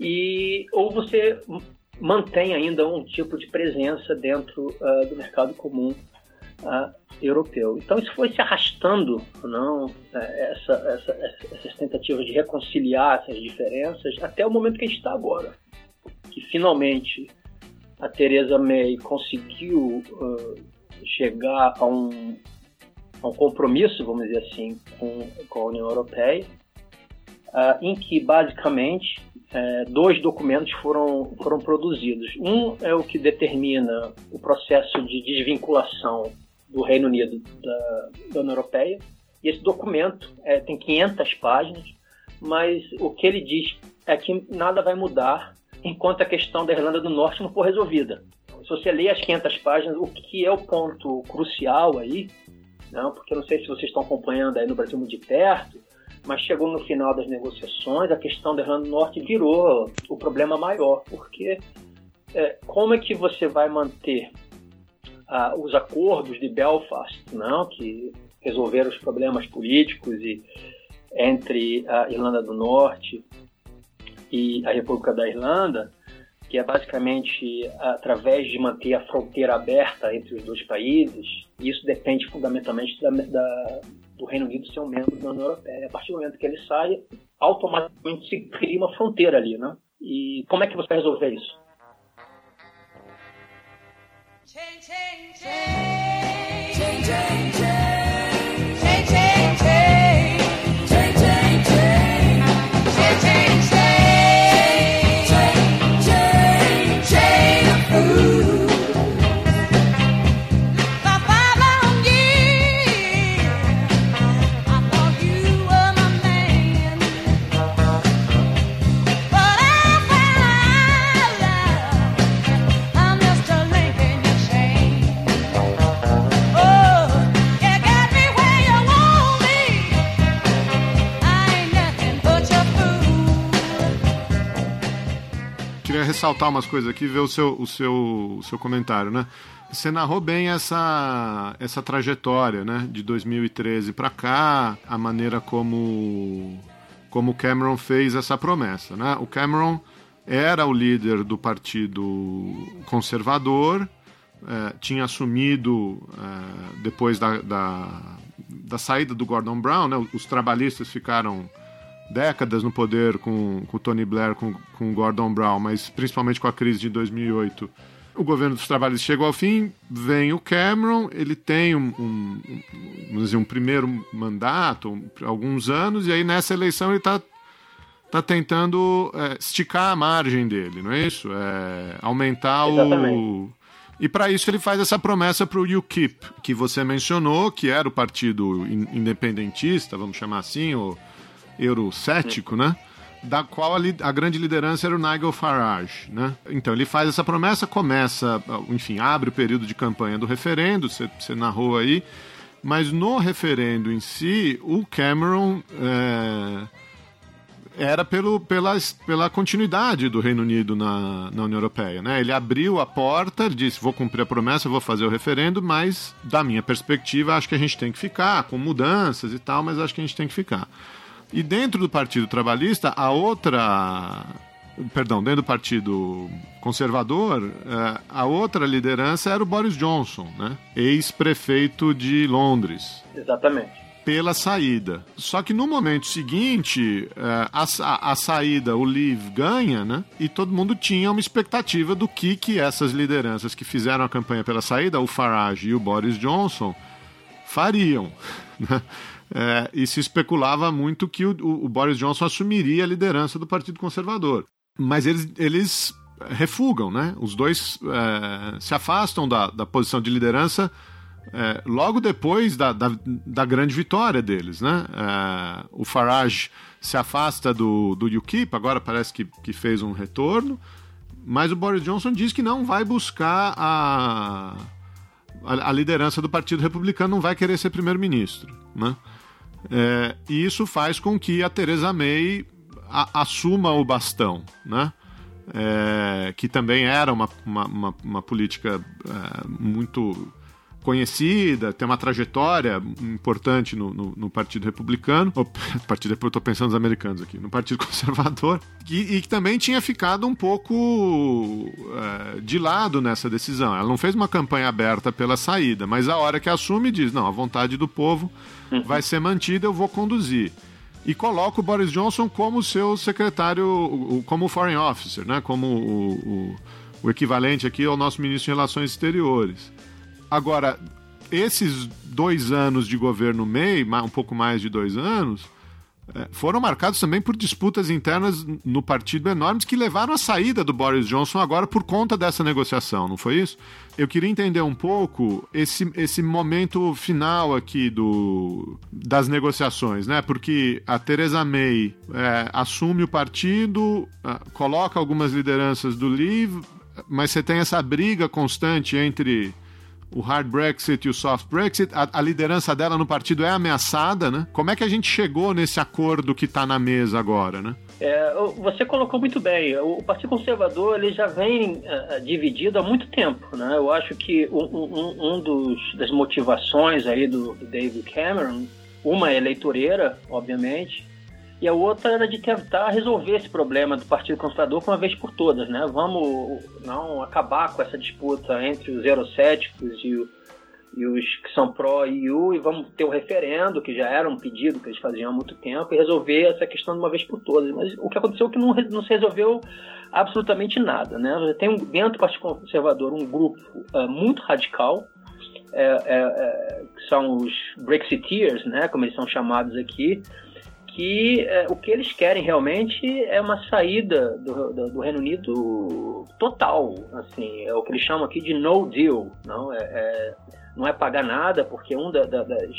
e ou você mantém ainda um tipo de presença dentro ah, do mercado comum ah, europeu. Então isso foi se arrastando, não, essa, essa, essa- essas tentativas de reconciliar essas diferenças até o momento que a gente está agora, que finalmente a Theresa May conseguiu ah, chegar a um, a um compromisso, vamos dizer assim, com, com a União Europeia, ah, em que basicamente eh, dois documentos foram, foram produzidos. Um é o que determina o processo de desvinculação do Reino Unido da, da União Europeia. E esse documento eh, tem 500 páginas, mas o que ele diz é que nada vai mudar enquanto a questão da Irlanda do Norte não for resolvida. Se você ler as 500 páginas, o que é o ponto crucial aí, não, porque eu não sei se vocês estão acompanhando aí no Brasil muito de perto, mas chegou no final das negociações, a questão da Irlanda do Norte virou o problema maior, porque é, como é que você vai manter ah, os acordos de Belfast, não, que resolveram os problemas políticos e, entre a Irlanda do Norte e a República da Irlanda, que é basicamente através de manter a fronteira aberta entre os dois países. Isso depende fundamentalmente da, da, do Reino Unido ser um membro da União Europeia. A partir do momento que ele sai, automaticamente se cria uma fronteira ali, né? E como é que você vai resolver isso? Change, change, change. Ressaltar umas coisas aqui ver o seu, o seu, o seu comentário, né? Você narrou bem essa, essa trajetória, né? De 2013 para cá, a maneira como, como Cameron fez essa promessa, né? O Cameron era o líder do Partido Conservador, eh, tinha assumido eh, depois da, da, da saída do Gordon Brown, né? Os trabalhistas ficaram décadas no poder com, com o Tony Blair, com, com o Gordon Brown, mas principalmente com a crise de 2008. O governo dos trabalhos chegou ao fim, vem o Cameron, ele tem um, um, vamos dizer, um primeiro mandato, um- alguns anos, e aí nessa eleição ele está tá tentando é, esticar a margem dele, não é isso? É, aumentar o... Exatamente. E para isso ele faz essa promessa para o UKIP, que você mencionou, que era o partido in- independentista, vamos chamar assim, o eurocético, né? Da qual a, a grande liderança era o Nigel Farage, né? Então ele faz essa promessa, começa, enfim, abre o período de campanha do referendo, você narrou aí, mas no referendo em si, o Cameron é, era pelo, pela, pela continuidade do Reino Unido na, na União Europeia. Né? Ele abriu a porta, disse: vou cumprir a promessa, vou fazer o referendo, mas da minha perspectiva, acho que a gente tem que ficar, com mudanças e tal, mas acho que a gente tem que ficar. E dentro do Partido Trabalhista, a outra. Perdão, dentro do Partido Conservador, eh, a outra liderança era o Boris Johnson, né? ex-prefeito de Londres Exatamente. pela saída. Só que no momento seguinte, eh, a, sa- a saída, o Leave ganha, né? E todo mundo tinha uma expectativa do que, que essas lideranças que fizeram a campanha pela saída, o Farage e o Boris Johnson, fariam. né? Eh, e se especulava muito que o, o- Boris Johnson assumiria a liderança do Partido Conservador. Mas eles, eles refugam, né? Os dois eh, se afastam da, da posição de liderança é, logo depois da, da, da grande vitória deles, né? É, o Farage se afasta do, do UKIP, agora parece que, que fez um retorno, mas o Boris Johnson diz que não vai buscar a, a, a liderança do Partido Republicano, não vai querer ser primeiro-ministro, né? É, e isso faz com que a Theresa May a- assuma o bastão, né? É, que também era uma, uma, uma, uma política é, muito conhecida, tem uma trajetória importante no, no, no Partido Republicano, ou, partido, eu estou pensando nos americanos aqui, no Partido Conservador, e, e que também tinha ficado um pouco é, de lado nessa decisão. Ela não fez uma campanha aberta pela saída, mas a hora que assume diz, não, a vontade do povo vai ser mantida, eu vou conduzir e coloca o Boris Johnson como seu secretário, como foreign officer, né? como o, o- o equivalente aqui ao nosso ministro de Relações Exteriores. Agora, esses dois anos de governo ma- um pouco mais de dois anos, eh, foram marcados também por disputas internas no partido enormes que levaram à saída do Boris Johnson agora por conta dessa negociação, não foi isso? Eu queria entender um pouco esse, esse momento final aqui do, das negociações, né? Porque a Theresa May eh, assume o partido, ah, coloca algumas lideranças do Leave, mas você tem essa briga constante entre o hard Brexit e o soft Brexit, a, a liderança dela no partido é ameaçada, né? Como é que a gente chegou nesse acordo que está na mesa agora, né? É, você colocou muito bem. O Partido Conservador ele já vem eh, dividido há muito tempo, né? Eu acho que um, um- um dos das motivações aí do, do David Cameron, uma é eleitoreira, obviamente, e a outra era de tentar resolver esse problema do Partido Conservador uma vez por todas, né? Vamos não acabar com essa disputa entre os eurocéticos e, e os que são pró-EU e vamos ter o referendo, que já era um pedido que eles faziam há muito tempo, e resolver essa questão de uma vez por todas. Mas o que aconteceu é que não, não se resolveu absolutamente nada, né? Tem um- dentro do Partido Conservador um grupo ah, muito radical, é, é, é, que são os Brexiteers, né, como eles são chamados aqui, que é, o que eles querem realmente é uma saída do, do, do Reino Unido total, assim, é o que eles chamam aqui de no deal, não? É, é- não é pagar nada, porque um da- da- das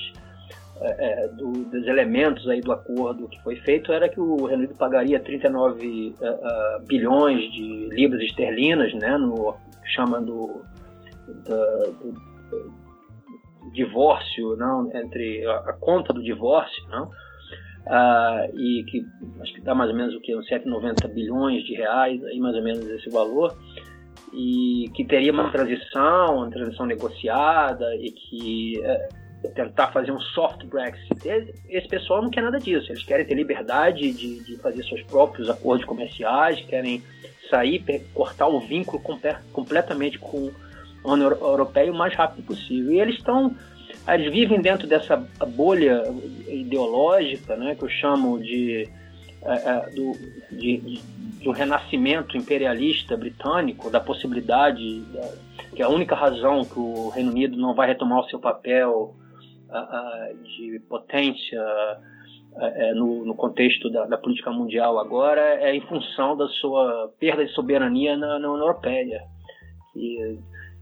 é, é, do- dos elementos aí do acordo que foi feito era que o Reino Unido pagaria 39 é, é, bilhões de libras esterlinas, né, no chama do, da- do divórcio, não, entre a, a conta do divórcio, não, ah, e que acho que dá mais ou menos o que uns 790 bilhões de reais, aí mais ou menos esse valor, e que teria uma transição, uma transição negociada e que é, tentar fazer um soft Brexit. Esse- Esse pessoal não quer nada disso. Eles querem ter liberdade de, de fazer seus próprios acordos comerciais, querem sair, cortar o vínculo compe- completamente com a União Europeia o mais rápido possível. E eles estão eles vivem dentro dessa bolha ideológica, né, que eu chamo de, é, é, do, de, de- renascimento imperialista britânico, da possibilidade, da- que a única razão que o Reino Unido não vai retomar o seu papel de potência é, no, no contexto da, da política mundial agora é em função da sua perda de soberania na, na União Europeia. E,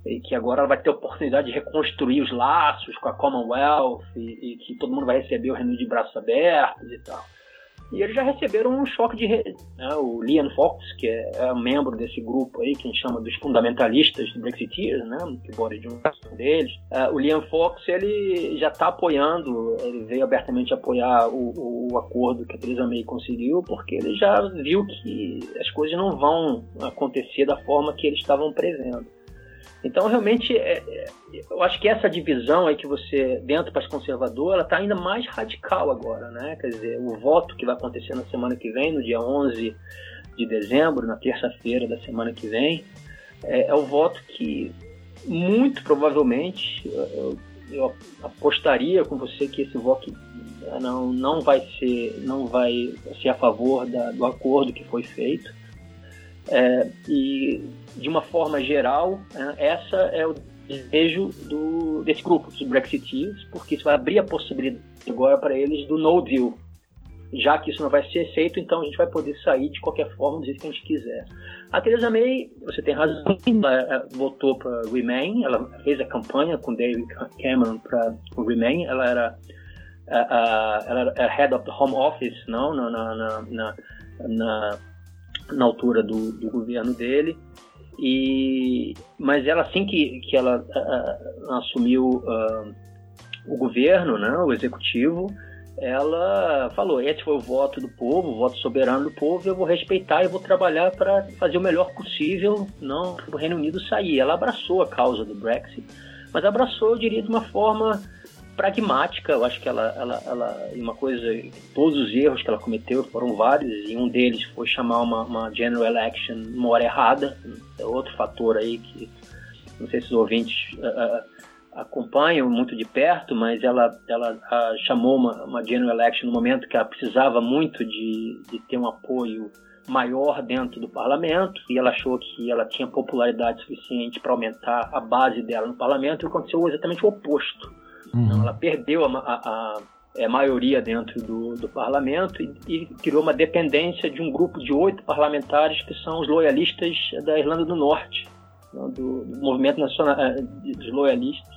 e que agora ela vai ter a oportunidade de reconstruir os laços com a Commonwealth e, e que todo mundo vai receber o Unido de braços abertos e tal. E eles já receberam um choque de. Re... Né? O Liam Fox, que é, é um membro desse grupo aí, que a gente chama dos fundamentalistas do Brexiteers, né? que Johnson é um deles. Ah, o Liam Fox ele já está apoiando, ele veio abertamente apoiar o, o acordo que a Theresa May conseguiu, porque ele já viu que as coisas não vão acontecer da forma que eles estavam prevendo. Então, realmente, é, é, eu acho que essa divisão aí que você, dentro para conservador, ela está ainda mais radical agora, né? Quer dizer, o voto que vai acontecer na semana que vem, no dia 11 de dezembro, na terça-feira da semana que vem, é, é o voto que muito provavelmente eu, eu apostaria com você que esse voto eh, não, não vai ser não vai ser a favor da- do acordo que foi feito É, e de uma forma geral né, essa é o desejo do, desse grupo dos Brexiteers porque isso vai abrir a possibilidade agora para eles do no deal. Já que isso não vai ser feito então a gente vai poder sair de qualquer forma do jeito que a gente quiser. A Theresa May, você tem razão, ela eh, votou para Remain, ela fez a campanha com David Cameron para o Remain, ela era, a, a- ela era head of the Home Office, não, na, na, na, na- na altura do, do governo dele, e, mas ela assim que, que ela assumiu ah, o governo, né, o executivo, ela falou: esse foi o voto do povo, o voto soberano do povo, eu vou respeitar e vou trabalhar para fazer o melhor possível, não para o Reino Unido sair. Ela abraçou a causa do Brexit, mas abraçou, eu diria, de uma forma pragmática. Eu acho que ela, ela, ela uma coisa, todos os erros que ela cometeu foram vários, e um deles foi chamar uma, uma general election numa hora errada. É outro fator aí que não sei se os ouvintes ah, acompanham muito de perto, mas ela, ela ah, chamou uma, uma general election no momento que ela precisava muito de, de ter um apoio maior dentro do parlamento e ela achou que ela tinha popularidade suficiente para aumentar a base dela no parlamento e aconteceu exatamente o oposto. Então, ela perdeu a, a- a- é, maioria dentro do, do parlamento e, e criou uma dependência de um grupo de oito parlamentares que são os loyalistas da Irlanda do Norte, né, do, do movimento nacional de- dos loyalistas,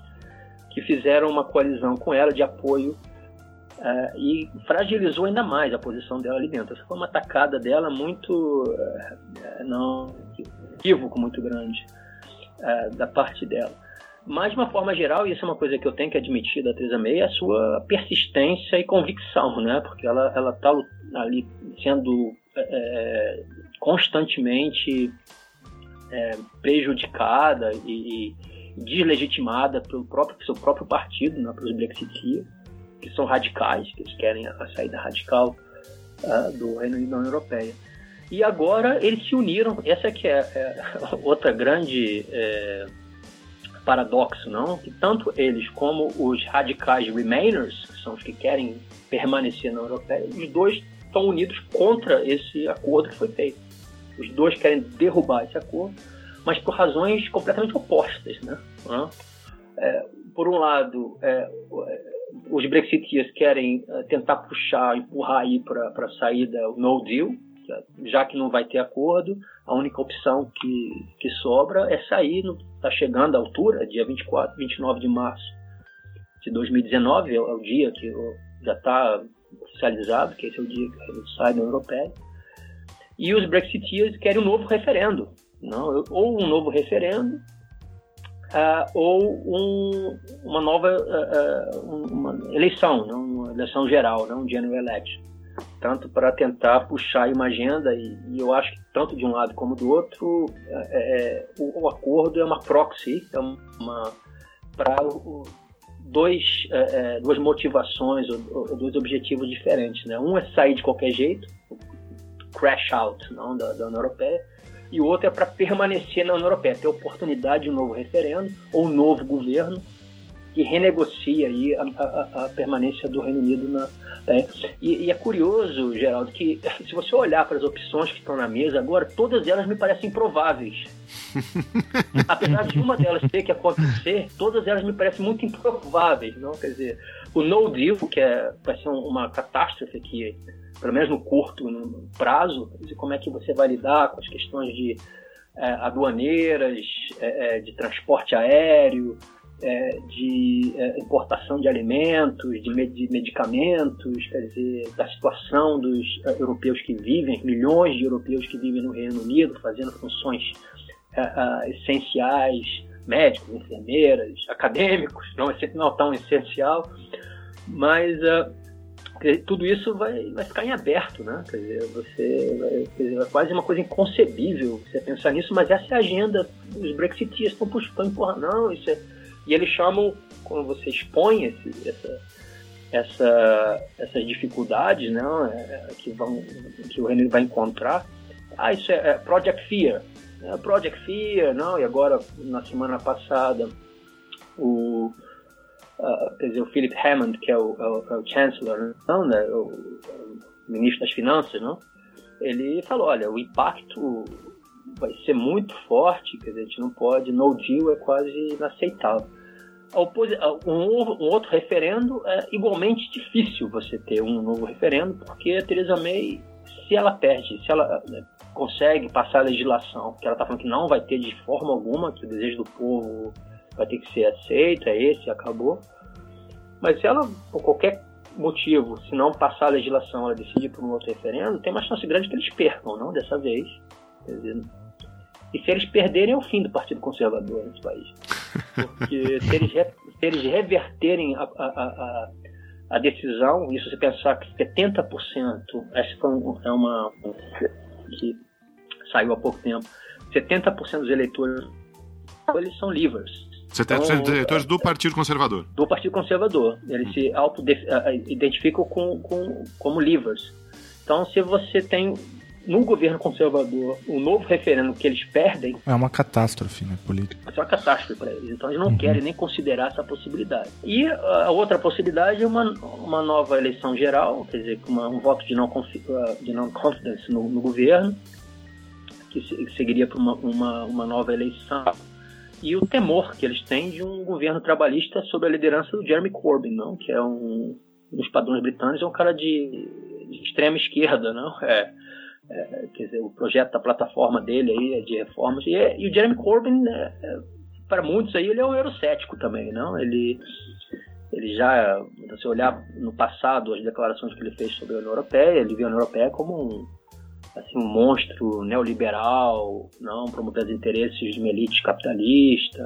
que fizeram uma coalizão com ela de apoio eh, e fragilizou ainda mais a posição dela ali dentro. Essa foi uma atacada dela muito eh, não equívoco muito grande eh, da parte dela. Mas, de uma forma geral, e isso é uma coisa que eu tenho que admitir da Theresa May, é a sua persistência e convicção, né? Porque ela ela está ali sendo é, constantemente é, prejudicada e, e deslegitimada pelo próprio seu próprio partido, né? Pelos Brexiteers, que são radicais, que eles querem a saída radical ah, do Reino Unido da União Europeia. E agora eles se uniram. Essa que é, é outra grande é, paradoxo, não? Que tanto eles como os radicais Remainers, que são os que querem permanecer na Europeia, os dois estão unidos contra esse acordo que foi feito. Os dois querem derrubar esse acordo, mas por razões completamente opostas, né? É, por um lado, é, os Brexiteers querem é, tentar puxar, empurrar aí para a saída o no deal, já que não vai ter acordo, a única opção que, que sobra é sair, está chegando a altura, dia 24, 29 de março de 2019, é o dia que já está oficializado, que esse é o dia que sai da União Europeia. E os Brexiteers querem um novo referendo, não? ou um novo referendo, uh, ou um, uma nova uh, uma eleição, não? uma eleição geral, não um general election tanto para tentar puxar uma agenda e, e, eu acho que tanto de um lado como do outro é, é, o, o, acordo é uma proxy é uma para dois é, duas motivações ou, ou, dois objetivos diferentes né? Um é sair de qualquer jeito crash out não da, da União Europeia e o outro é para permanecer na União Europeia ter oportunidade de um novo referendo ou um novo governo renegocia aí a, a, a, permanência do Reino Unido na. É, e, e, é curioso, Geraldo, que se você olhar para as opções que estão na mesa agora, todas elas me parecem improváveis. Apesar de uma delas ter que acontecer, todas elas me parecem muito improváveis, não? Quer dizer, o no deal, que é, vai ser uma catástrofe aqui, pelo menos no curto no prazo, como é que você vai lidar com as questões de é, aduaneiras, é, de transporte aéreo, é, de é, importação de alimentos, de, med medicamentos, quer dizer, da situação dos é, europeus que vivem, milhões de europeus que vivem no Reino Unido, fazendo funções essenciais, médicos, enfermeiras, acadêmicos, não, não tão essencial, mas tudo isso vai, vai ficar em aberto, né? Quer dizer, você vai, quer dizer, é quase uma coisa inconcebível você pensar nisso, mas essa é a agenda. Os brexitias estão, estão empurrando, não, isso é E eles chamam, quando você expõe esse, essa, essa, essas dificuldades né, é, que, vão, que o Unido vai encontrar, ah, isso é, é Project Fear. É, Project Fear, não, e agora, na semana passada, o, dizer, o Philip Hammond, que é o, é o, é o Chancellor, não, né, o, o ministro das Finanças, não? ele falou, olha, o impacto vai ser muito forte, quer dizer, a gente não pode, no deal é quase inaceitável. Um, outro referendo é igualmente difícil você ter um novo referendo, porque a Theresa May, se ela perde, se ela né, consegue passar a legislação, que ela está falando que não vai ter de forma alguma, que o desejo do povo vai ter que ser aceito, é esse, acabou. Mas se ela, por qualquer motivo, se não passar a legislação, ela decidir por um outro referendo, tem uma chance grande que eles percam, não dessa vez. Quer dizer, e se eles perderem, é o fim do Partido Conservador nesse país. Porque se eles, re- se eles reverterem a, a, a, a- decisão, e se você pensar que 70%, essa foi um- é uma que saiu há pouco tempo, 70% dos eleitores eles são livres. 70% dos Então, eleitores do Partido Conservador. do Partido Conservador. Eles se auto-identificam com, com, como livres. Então, se você tem no governo conservador um novo referendo que eles perdem, É uma catástrofe, né, política. ser uma catástrofe para eles. Então, eles não querem nem considerar essa possibilidade. E a outra possibilidade é uma, uma nova eleição geral, quer dizer, uma- um voto de não, uh, de não confidence no, no governo, que se- que seguiria para uma, uma, uma nova eleição. E o temor que eles têm de um governo trabalhista sob a liderança do Jeremy Corbyn, não? que é um, nos padrões britânicos, é um cara de, de extrema esquerda, não? É, é, quer dizer, o projeto da plataforma dele aí é de reformas. E, é- e o Jeremy Corbyn, é, é, para muitos aí, ele é um eurocético também, não? Ele, ele já, se você olhar no passado as declarações que ele fez sobre a União Europeia, ele vê a União Europeia como um, assim, um monstro neoliberal, não promovendo os interesses de uma elite capitalista.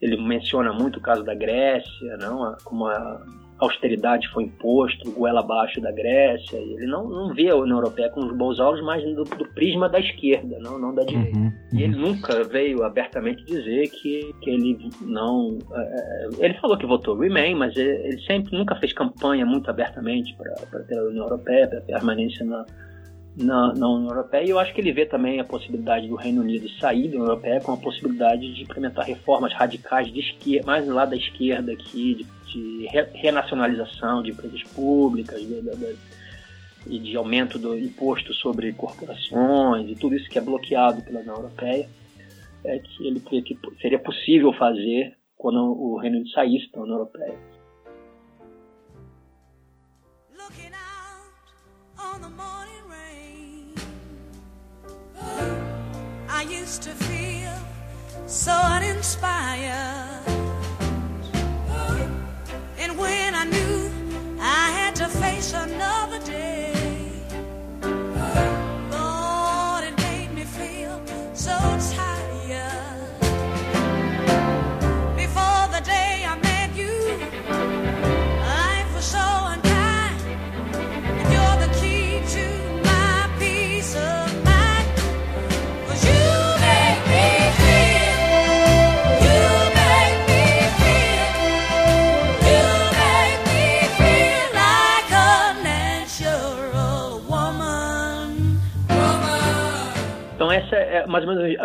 Ele menciona muito o caso da Grécia, não, como a austeridade foi imposto, goela abaixo da Grécia. Ele não, não vê a União Europeia com os bons olhos, mas do, do prisma da esquerda, não, não da direita. Uhum, E ele nunca veio abertamente dizer que, que ele não. eh, ele falou que votou Remain, mas ele, ele sempre nunca fez campanha muito abertamente para pela União Europeia, para permanência na, na, na União Europeia. E eu acho que ele vê também a possibilidade do Reino Unido sair da União Europeia com a possibilidade de implementar reformas radicais de esquerda, mais lado da esquerda aqui, de, de re- renacionalização de empresas públicas, de- de- de- de aumento do imposto sobre corporações e tudo isso que é bloqueado pela União Europeia, é que ele que seria possível fazer quando o Reino Unido saísse da União Europeia. I used to feel so uninspired. And when I knew I had to face another day, Lord, it made me feel so tired.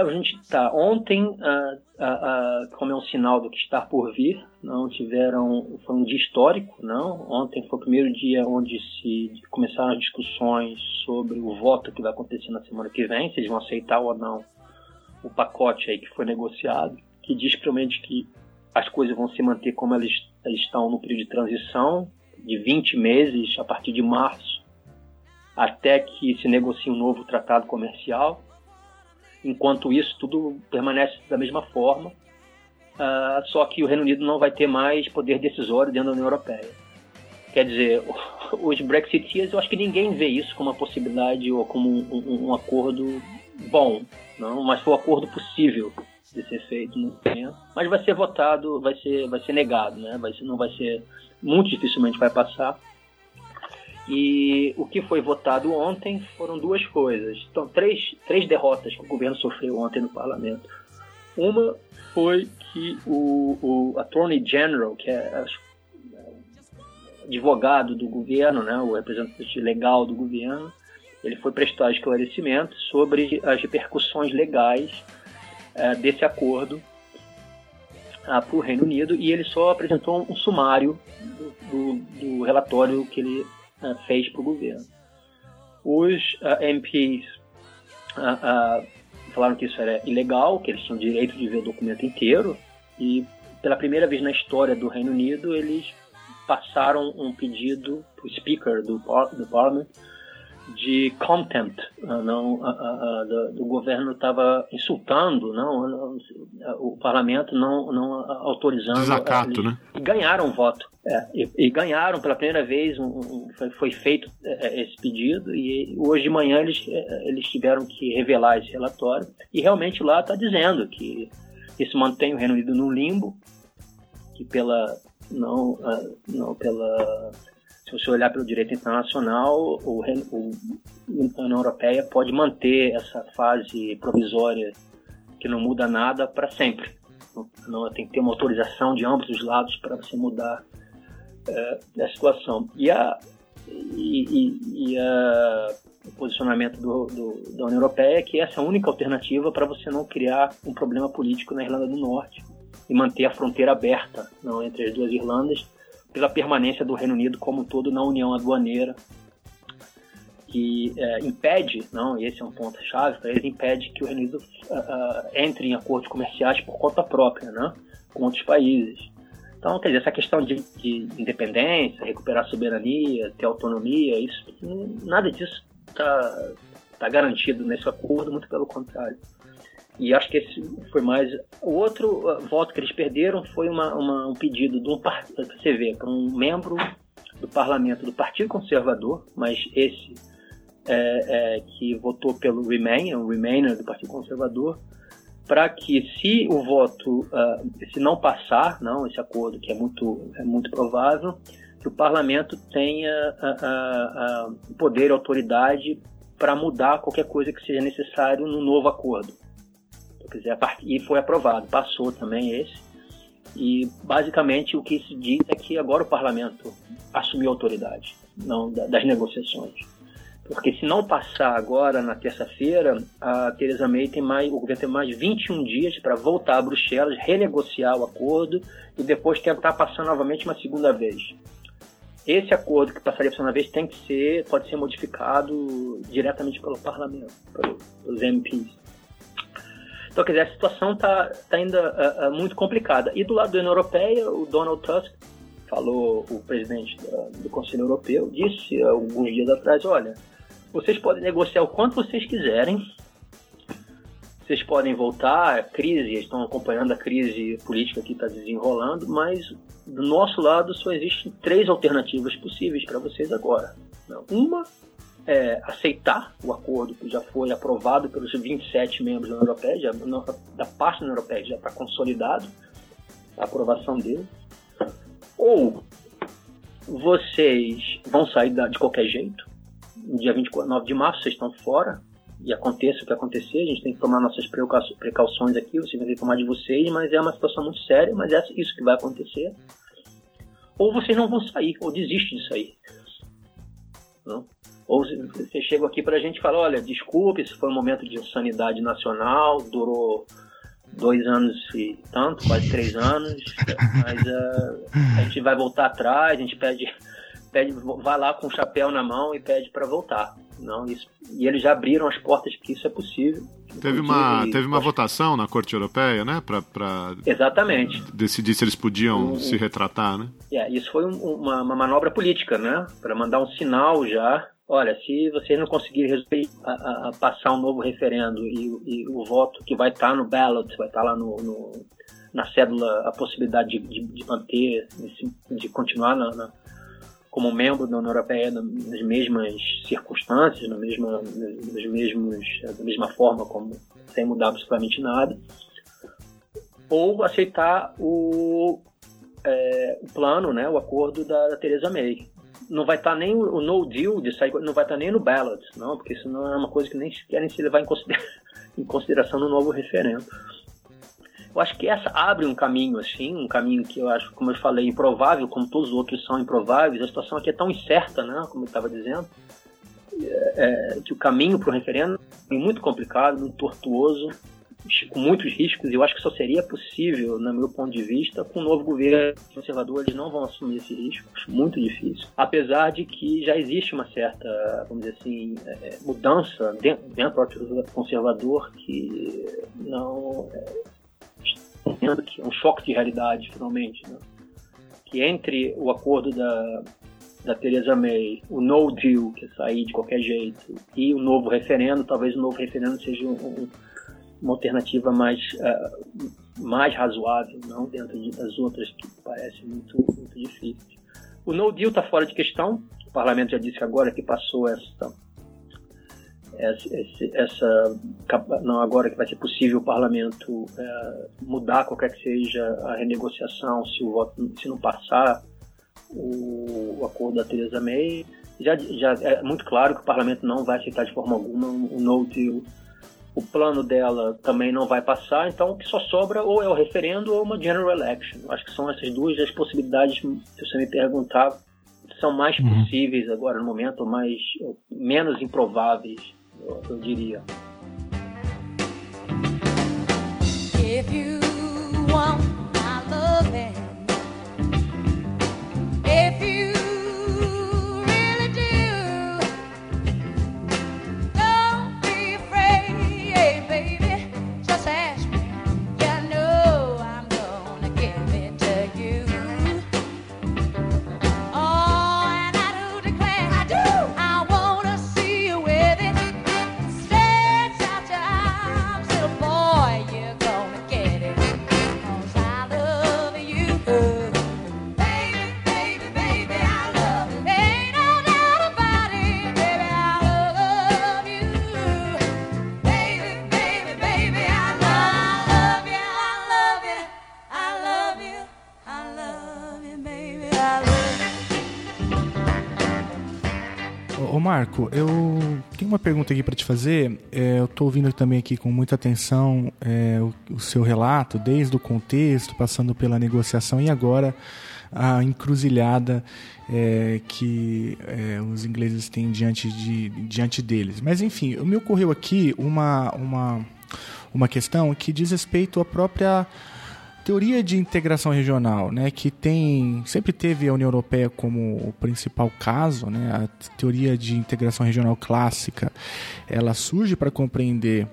A gente está ontem, como é um sinal do que está por vir, não tiveram foi um dia histórico, não? Ontem foi o primeiro dia onde se começaram as discussões sobre o voto que vai acontecer na semana que vem, se eles vão aceitar ou não o pacote aí que foi negociado, que diz realmente que as coisas vão se manter como elas elas estão no período de transição de 20 meses a partir de março até que se negocie um novo tratado comercial. Enquanto isso, tudo permanece da mesma forma, ah, só que o Reino Unido não vai ter mais poder decisório dentro da União Europeia. Quer dizer, os Brexiteers, eu acho que ninguém vê isso como uma possibilidade ou como um, um- um acordo bom, não, mas foi um acordo possível de ser feito no momento. Mas vai ser votado, vai ser, vai ser negado, né? Vai ser, não vai ser, muito dificilmente vai passar. E o que foi votado ontem foram duas coisas. Então, três, três derrotas que o governo sofreu ontem no parlamento. Uma foi que o, o Attorney General, que é advogado do governo, né, o representante legal do governo, ele foi prestar esclarecimento sobre as repercussões legais eh, desse acordo para o Reino Unido e ele só apresentou um sumário do, do- do relatório que ele eh, fez para o governo. Os ah, MPs ah, ah, falaram que isso era ilegal, que eles tinham direito de ver o documento inteiro e pela primeira vez na história do Reino Unido eles passaram um pedido para o Speaker do, par do Parliament de contempt, não, do, governo estava insultando, não, o parlamento não, não autorizando. Desacato, né? E ganharam voto. É, e, e ganharam pela primeira vez, um- um- foi, feito é, esse pedido e hoje de manhã eles, é, eles tiveram que revelar esse relatório e realmente lá está dizendo que isso mantém o Reino Unido no limbo, que pela não, ah, não pela se você olhar pelo direito internacional, o, o, a União Europeia pode manter essa fase provisória que não muda nada para sempre. Não- tem que ter uma autorização de ambos os lados para você mudar é, a situação. E, a, e, e- e a- o posicionamento do, do- da União Europeia é que essa é a única alternativa para você não criar um problema político na Irlanda do Norte e manter a fronteira aberta não, entre as duas Irlandas pela permanência do Reino Unido como um todo na União Aduaneira que é, impede, não, e esse é um ponto chave para eles, impede que o Reino Unido ah, ah, entre em acordos comerciais por conta própria, né, com outros países. Então, quer dizer, essa questão de, de independência, recuperar soberania, ter autonomia, isso, nada disso está tá garantido nesse acordo, muito pelo contrário. E acho que esse foi mais. O outro voto que eles perderam foi uma, uma- um pedido de um você vê, para um membro do parlamento do Partido Conservador, mas esse é, é, que votou pelo Remain, um Remainer do Partido Conservador, para que se o voto, ah, se não passar, não, esse acordo que é muito, é muito provável, que o parlamento tenha ah, ah, poder e autoridade para mudar qualquer coisa que seja necessário no novo acordo. Quer dizer, e foi aprovado, passou também esse. E basicamente o que se diz é que agora o parlamento assumiu a autoridade não, da- das negociações. Porque se não passar agora na terça-feira, a Theresa May tem mais, o governo tem mais 21 dias para voltar a Bruxelas, renegociar o acordo e depois tentar passar novamente uma segunda vez. Esse acordo que passaria por segunda vez tem que ser, pode ser modificado diretamente pelo parlamento, pelo- pelos MPs. Então, quer dizer, a situação está ainda ah, ah, muito complicada. E do lado da União Europeia, o Donald Tusk falou, o presidente da- do Conselho Europeu, disse alguns dias atrás, olha, vocês podem negociar o quanto vocês quiserem, vocês podem voltar, a crise, estão acompanhando a crise política que está desenrolando, mas do nosso lado só existem três alternativas possíveis para vocês agora. Uma é, aceitar o acordo que já foi aprovado pelos 27 membros da União Europeia, já, da parte da União Europeia já está consolidado a aprovação dele. Ou vocês vão sair de qualquer jeito, no dia 29 de março vocês estão fora, e aconteça o que acontecer, a gente tem que tomar nossas precau- precauções aqui, vocês vão ter que tomar de vocês, mas é uma situação muito séria, mas é isso que vai acontecer. Ou vocês não vão sair, ou desistem de sair. Não? Ou você chega aqui pra gente e fala, olha, desculpe, esse foi um momento de insanidade nacional, durou dois anos e tanto, quase três anos, mas ah, a gente vai voltar atrás, a gente pede, pede vai lá com o chapéu na mão e pede para voltar. Não, isso, e eles já abriram as portas que isso é possível. Teve uma, Inclusive, teve uma acho- votação na Corte Europeia, né? Para Exatamente. decidir se eles podiam Uhum. se retratar, né? É, isso foi um- uma, uma manobra política, né? Para mandar um sinal já. Olha, se vocês não conseguirem resolver, a, a- passar um novo referendo e, e o voto que vai estar no ballot, vai estar lá no, no- na cédula a possibilidade de, de- de manter, esse- de continuar na- na- como membro da União Europeia na- nas mesmas circunstâncias, na mesma, nos mesmos, da mesma forma, como sem mudar absolutamente nada, ou aceitar o é, o plano, né, o acordo da, da Theresa May. Não vai estar nem o, no deal de sair, não vai estar nem no ballot, não, porque isso não é uma coisa que nem querem se levar em consideração no novo referendo. Eu acho que essa abre um caminho, assim, um caminho que eu acho, como eu falei, improvável, como todos os outros são improváveis. A situação aqui é tão incerta, né, como eu estava dizendo, é, que o caminho para o referendo é muito complicado, muito tortuoso, com muitos riscos, e eu acho que só seria possível, no meu ponto de vista, com um novo governo conservador, eles não vão assumir esse risco, muito difícil. Apesar de que já existe uma certa, vamos dizer assim, é, mudança dentro, dentro do Conservador que não. Um choque de realidade, finalmente, né? que entre o acordo da, da Theresa May, o no deal, que é sair de qualquer jeito, e o novo referendo, talvez o novo referendo seja um, um, uma alternativa mais, uh, mais razoável, não dentro de, das outras que parecem muito, muito difíceis. O no deal está fora de questão, o parlamento já disse agora que passou essa, essa, não agora que vai ser possível o parlamento uh, mudar qualquer que seja a renegociação se o voto se não passar o, o acordo da Theresa May já, já é muito claro que o parlamento não vai aceitar de forma alguma o um no deal o plano dela também não vai passar, então o que só sobra ou é o referendo ou uma general election. Acho que são essas duas as possibilidades, se você me perguntar, são mais Uhum. possíveis agora no momento, mais menos improváveis, eu, diria. If you want Marco, eu tenho uma pergunta aqui para te fazer. É, eu tô ouvindo também aqui com muita atenção é, o, o seu relato, desde o contexto, passando pela negociação e agora a encruzilhada é, que é, os ingleses têm diante, de, diante deles. Mas enfim, me ocorreu aqui uma, uma, uma questão que diz respeito à própria teoria de integração regional, né, que tem sempre teve a União Europeia como o principal caso, né, a teoria de integração regional clássica, ela surge para compreender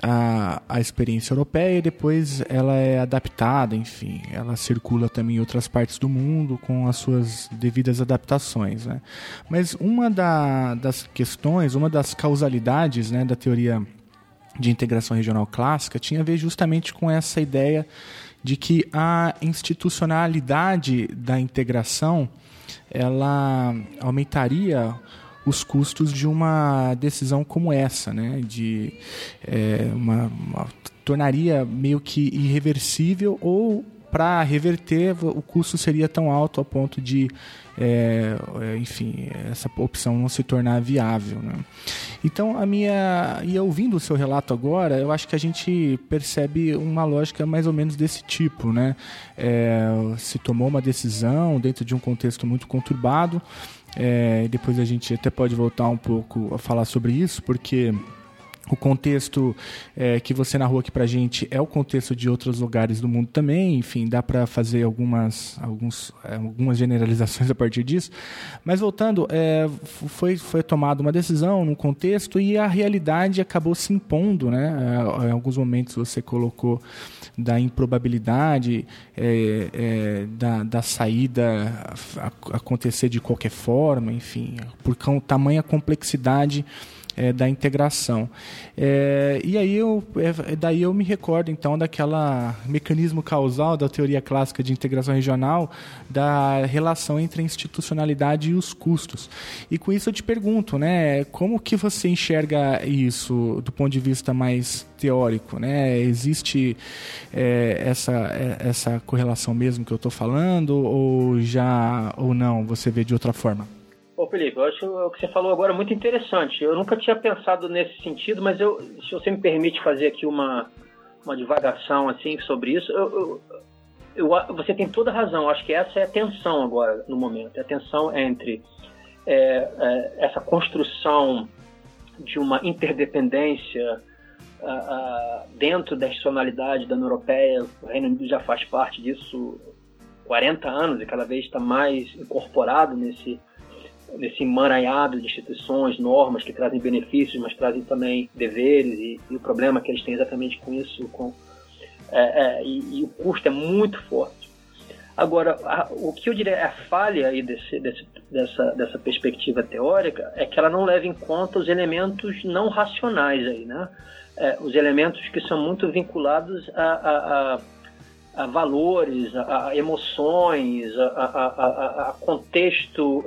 a, a experiência europeia e depois ela é adaptada, enfim, ela circula também em outras partes do mundo com as suas devidas adaptações, né. Mas uma da, das questões, uma das causalidades, né, da teoria de integração regional clássica tinha a ver justamente com essa ideia de que a institucionalidade da integração ela aumentaria os custos de uma decisão como essa, né? De é, uma, uma- tornaria meio que irreversível ou para reverter o custo seria tão alto a ponto de, é, é, enfim, essa opção não se tornar viável. Né? Então, a minha. E ouvindo o seu relato agora, eu acho que a gente percebe uma lógica mais ou menos desse tipo. Né? É, se tomou uma decisão dentro de um contexto muito conturbado. É, depois a gente até pode voltar um pouco a falar sobre isso, porque o contexto é, que você narrou aqui pra gente é o contexto de outros lugares do mundo também, enfim, dá para fazer algumas, alguns, é, algumas generalizações a partir disso. Mas voltando, é, foi, foi tomada uma decisão num contexto e a realidade acabou se impondo, né? É, em alguns momentos você colocou da improbabilidade é, é, da, da saída ac- acontecer de qualquer forma, enfim, por tamanha complexidade é, da integração. É, e aí eu, é, daí eu me recordo então daquela mecanismo causal da teoria clássica de integração regional da relação entre a institucionalidade e os custos. E com isso eu te pergunto, né, como que você enxerga isso do ponto de vista mais teórico, né? Existe é, essa é, essa correlação mesmo que eu estou falando ou já ou não? Você vê de outra forma? Ô Felipe, eu acho o que você falou agora muito interessante. Eu nunca tinha pensado nesse sentido, mas eu, se você me permite fazer aqui uma, uma divagação assim sobre isso. Eu, eu, eu você tem toda a razão. Eu acho que essa é a tensão agora no momento. É a tensão entre é, é, essa construção de uma interdependência dentro da institucionalidade da União Europeia. O Reino Unido já faz parte disso 40 anos e cada vez está mais incorporado nesse nesse emaranhado de instituições, normas que trazem benefícios, mas trazem também deveres e, e o problema que eles têm exatamente com isso, com é, é, e, e o custo é muito forte. Agora, a- o que eu diria é a falha aí desse, desse- dessa, dessa perspectiva teórica é que ela não leva em conta os elementos não racionais aí, né? É, os elementos que são muito vinculados a, a- a- a valores, a, a emoções, a, a- contexto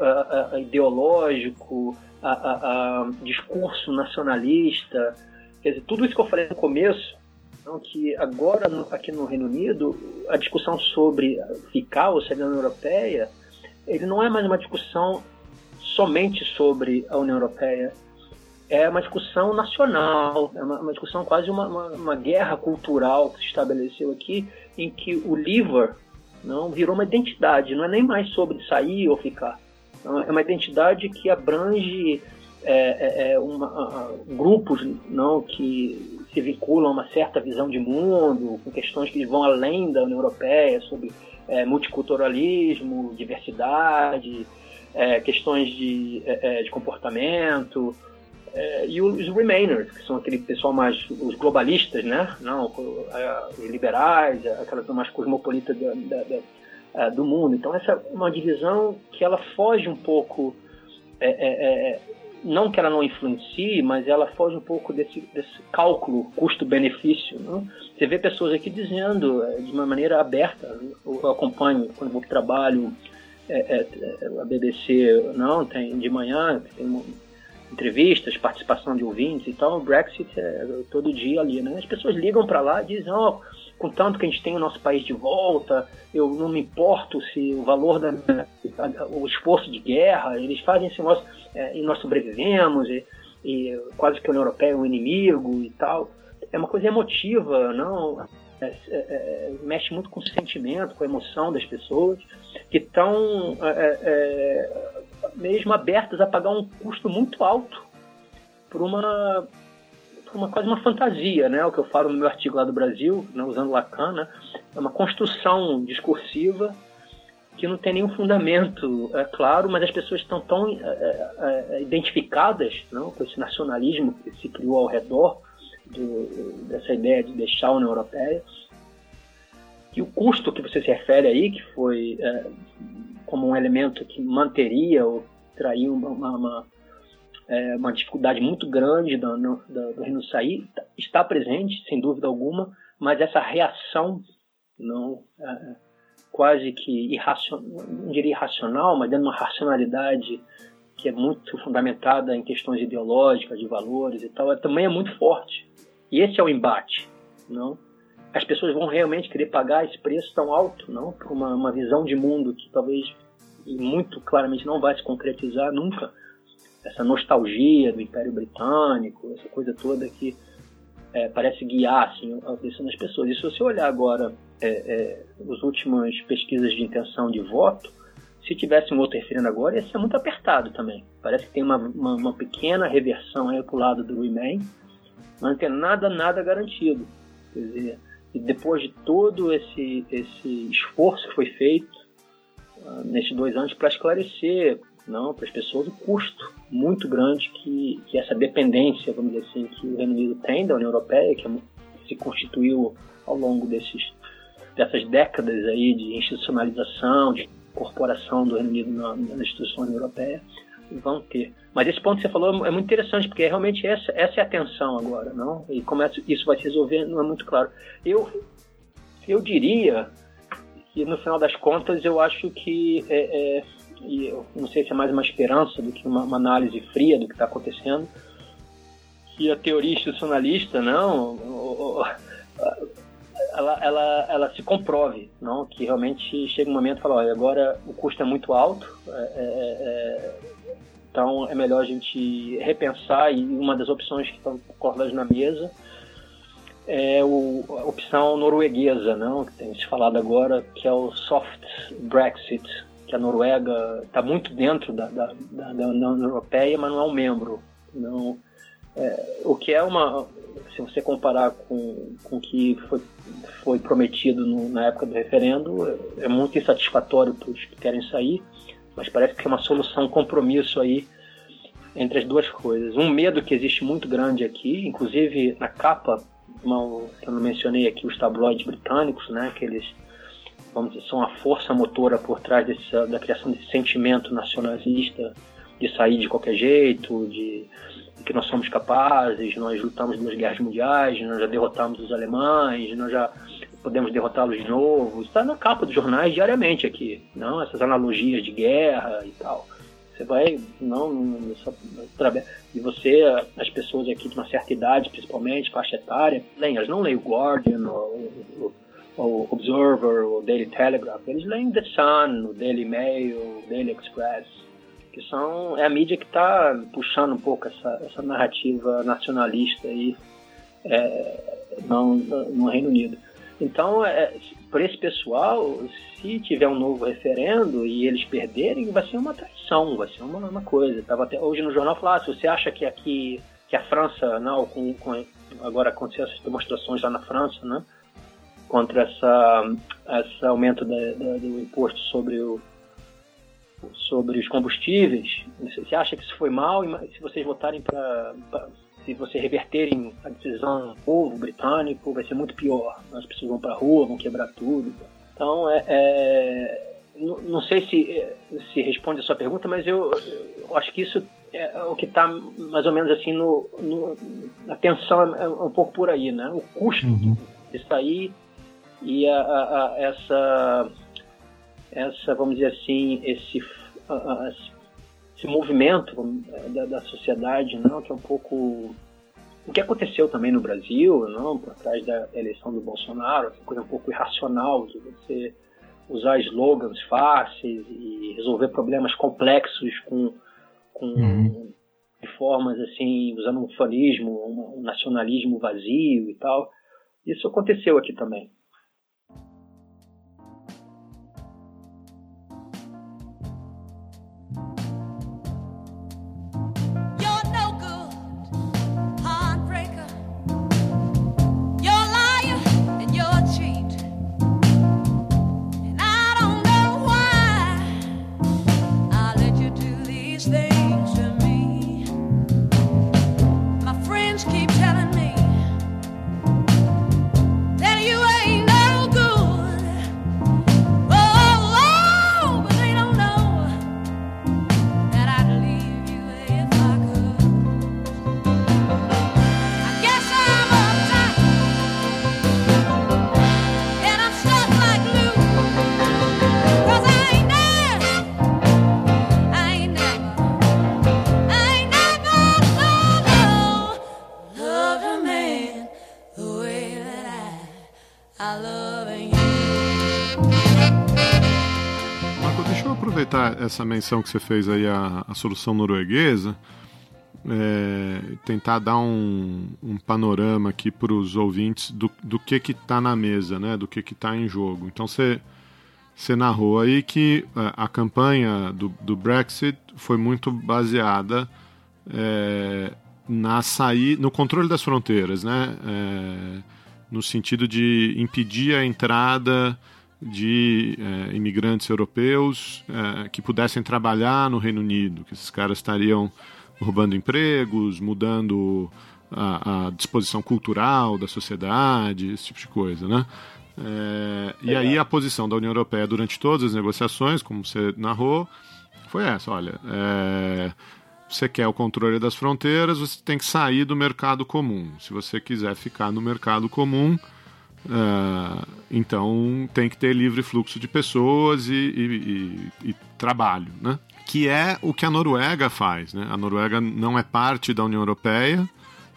ideológico, a, discurso nacionalista. Quer dizer, tudo isso que eu falei no começo, então, que agora aqui no Reino Unido, a discussão sobre ficar ou sair da União Europeia, ele não é mais uma discussão somente sobre a União Europeia. É uma discussão nacional, é uma, uma discussão quase uma, uma, uma guerra cultural que se estabeleceu aqui, em que o Lever não virou uma identidade, não é nem mais sobre sair ou ficar. Não, é uma identidade que abrange é, é, é, uma- grupos não que se vinculam a uma certa visão de mundo, com questões que vão além da União Europeia, sobre é, multiculturalismo, diversidade, é, questões de, é, de comportamento, é, e os Remainers, que são aquele pessoal mais, os globalistas, né? Não, é, os liberais, aquela mais cosmopolita da- da- da- é, do mundo. Então essa é uma divisão que ela foge um pouco, é, é, é, não que ela não influencie, mas ela foge um pouco desse, desse cálculo custo-benefício. Não? Você vê pessoas aqui dizendo é, de uma maneira aberta, eu, acompanho quando vou para o trabalho, é, é, é, a BBC não tem de manhã tem entrevistas, participação de ouvintes e tal, o Brexit é todo dia ali, né? As pessoas ligam para lá e dizem, ó, contanto que a gente tem o nosso país de volta, eu não me importo se o valor da o esforço de guerra, eles fazem esse negócio é, e nós sobrevivemos e, e quase que a União Europeia é um inimigo e tal. É uma coisa emotiva, não? É, é, é, mexe muito com o sentimento, com a emoção das pessoas que estão é, é, mesmo abertas a pagar um custo muito alto por uma, por uma quase uma fantasia, né? O que eu falo no meu artigo lá do Brasil, né, usando Lacan, né? é uma construção discursiva que não tem nenhum fundamento, é claro, mas as pessoas estão tão é, é, é, identificadas não, com esse nacionalismo que se criou ao redor do- dessa ideia de deixar a União Europeia, que o custo que você se refere aí, que foi é, como um elemento que manteria ou traria uma, uma, uma, é, uma dificuldade muito grande do, no- do, do Reino sair, está presente, sem dúvida alguma, mas essa reação não é, quase que irracional, não diria irracional, mas dando uma racionalidade que é muito fundamentada em questões ideológicas, de valores e tal, também é muito forte. E esse é o embate, não? As pessoas vão realmente querer pagar esse preço tão alto, não? Por uma, uma visão de mundo que talvez muito claramente não vai se concretizar nunca. Essa nostalgia do Império Britânico, essa coisa toda que é, parece guiar assim, a decisão das pessoas. E se você olhar agora é, é, as últimas pesquisas de intenção de voto, se tivesse um outro referendo agora, ia ser muito apertado também. Parece que tem uma, uma, uma pequena reversão aí pro lado do Remain, mas não tem nada, nada garantido. Quer dizer, e depois de todo esse, esse esforço que foi feito ah, nesses dois anos para esclarecer não para as pessoas o custo muito grande que, que essa dependência, vamos dizer assim, que o Reino Unido tem da União Europeia, que é se constituiu ao longo desses, dessas décadas aí de institucionalização, de incorporação do Reino Unido na, nas instituições europeias, vão ter. Mas esse ponto que você falou é muito interessante, porque realmente essa, essa é a tensão agora, não? E como é- isso vai se resolver não é muito claro. Eu, eu diria que no final das contas eu acho que é, é, e eu não sei se é mais uma esperança do que uma, uma análise fria do que está acontecendo que a teoria institucionalista não ela, ela, ela se comprove não que realmente chega um momento e fala olha agora o custo é muito alto é, é, é, então é melhor a gente repensar e uma das opções que estão colocadas na mesa é o, a opção norueguesa, não? que tem se falado agora, que é o soft Brexit, que a Noruega está muito dentro da, da, da, da União Europeia, mas não é um membro. Não, é, o que é uma, se você comparar com, o que foi, foi prometido no- na época do referendo, é muito insatisfatório para os que querem sair, mas parece que é uma solução, um compromisso aí entre as duas coisas. Um medo que existe muito grande aqui, inclusive na capa, que eu não mencionei aqui, os tabloides britânicos, né, que eles vamos dizer, são a força motora por trás desse, da criação desse sentimento nacionalista de sair de qualquer jeito, de, de que nós somos capazes, nós lutamos duas guerras mundiais, nós já derrotamos os alemães, nós já podemos derrotá-los de novo. Está na capa dos jornais diariamente aqui, não essas analogias de guerra e tal. Você vai, não, não só- e você, as pessoas aqui de uma certa idade, principalmente, faixa etária, leem, elas não leem o Guardian, ou, o- o Observer, o Daily Telegraph, eles leem The Sun, o Daily Mail, o Daily Express, que são, é a mídia que está puxando um pouco essa, essa narrativa nacionalista aí é, no, no Reino Unido. Então, é, para esse pessoal, se tiver um novo referendo e eles perderem, vai ser uma traição, vai ser uma, uma coisa. Tava até hoje no jornal falar, ah, se você acha que aqui que a França, não, com, com agora aconteceu essas demonstrações lá na França, né, contra essa esse aumento da- da- do imposto sobre o sobre os combustíveis. Você acha que isso foi mal? Se vocês votarem para se vocês reverterem a decisão do povo britânico, vai ser muito pior. As pessoas vão para a rua, vão quebrar tudo. Então, é, é, não, não sei se, se responde a sua pergunta, mas eu, eu acho que isso é o que está mais ou menos assim no, no a tensão é um pouco por aí, né? O custo de sair e a, a- a- essa essa vamos dizer assim esse a- esse movimento é, da, da sociedade não que é um pouco o que aconteceu também no Brasil não por trás da eleição do Bolsonaro essa coisa um pouco irracional de você usar slogans fáceis e resolver problemas complexos com com de formas assim usando um fanismo um, um nacionalismo vazio e tal. Isso aconteceu aqui também essa menção que você fez aí à, à solução norueguesa, é, tentar dar um, um panorama aqui para os ouvintes do, do que que está na mesa, né? Do que que está em jogo. Então você você narrou aí que é, a campanha do, do Brexit foi muito baseada é, na sair, no controle das fronteiras, né? É, no sentido de impedir a entrada de é, imigrantes europeus é, que pudessem trabalhar no Reino Unido, que esses caras estariam roubando empregos, mudando a, a disposição cultural da sociedade, esse tipo de coisa, né? É, e aí a posição da União Europeia durante todas as negociações, como você narrou, foi essa, olha, você quer o controle das fronteiras, você tem que sair do mercado comum. Se você quiser ficar no mercado comum, ah, então tem que ter livre fluxo de pessoas e, e- e- e trabalho, né? Que é o que a Noruega faz, né? A Noruega não é parte da União Europeia,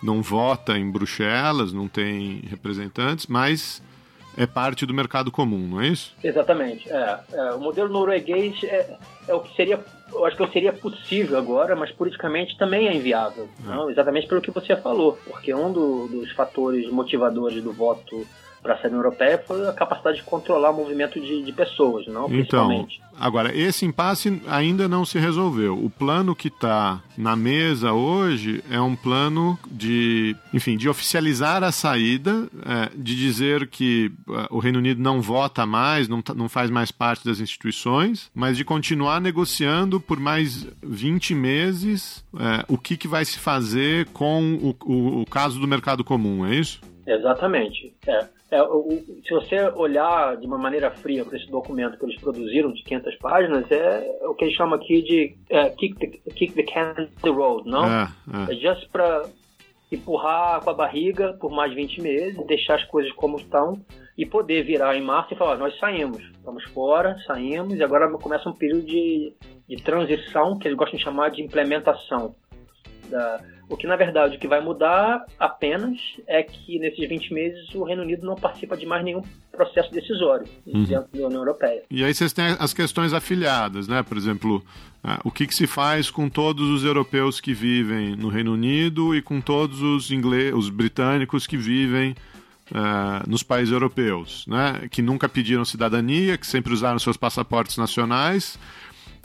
não vota em Bruxelas, não tem representantes, mas é parte do mercado comum, não é isso? Exatamente. É, É, o modelo norueguês é, é o que seria, eu acho que seria possível agora, mas politicamente também é inviável. Não? Exatamente pelo que você falou, porque um do- dos fatores motivadores do voto para a União Europeia foi a capacidade de controlar o movimento de, de pessoas, não? Então, Principalmente. agora, esse impasse ainda não se resolveu. O plano que está na mesa hoje é um plano de, enfim, de oficializar a saída, é, de dizer que é, o Reino Unido não vota mais, não, tá- não faz mais parte das instituições, mas de continuar negociando por mais 20 meses é, o que, que vai se fazer com o, o- o caso do mercado comum, é isso? Exatamente. É. É, o- se você olhar de uma maneira fria para esse documento que eles produziram de 500 páginas, é o que eles chamam aqui de é, kick, the, kick the can down the road, não? É, é. É just para empurrar com a barriga por mais 20 meses, deixar as coisas como estão e poder virar em março e falar: nós saímos, estamos fora, saímos e agora começa um período de, de transição que eles gostam de chamar de implementação. Da, o que na verdade o que vai mudar apenas é que nesses 20 meses o Reino Unido não participa de mais nenhum processo decisório dentro da União Europeia. E aí vocês têm as questões afiliadas, né? Por exemplo, ah, o que, que se faz com todos os europeus que vivem no Reino Unido e com todos os ingleses, os britânicos que vivem ah, nos países europeus, né? Que nunca pediram cidadania, que sempre usaram seus passaportes nacionais,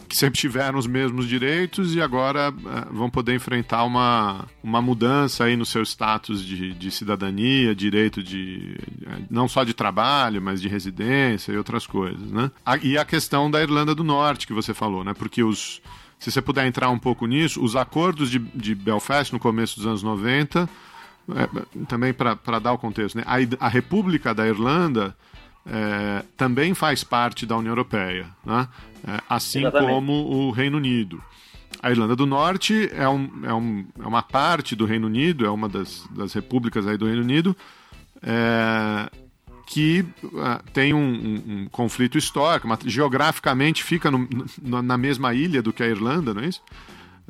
que sempre tiveram os mesmos direitos e agora ah, vão poder enfrentar uma, uma mudança aí no seu status de, de cidadania, direito de eh, não só de trabalho, mas de residência e outras coisas, né? E a questão da Irlanda do Norte que você falou, né? Porque os se você puder entrar um pouco nisso, os acordos de, de Belfast no começo dos anos 90, é, também para dar o contexto, né? a, a República da Irlanda é, também faz parte da União Europeia, né? É, assim Exatamente. como o Reino Unido. A Irlanda do Norte é, um, é, um, é uma parte do Reino Unido, é uma das, das repúblicas aí do Reino Unido, é, que ah, tem um, um- um conflito histórico, mas geograficamente fica no- no- na mesma ilha do que a Irlanda, não é isso?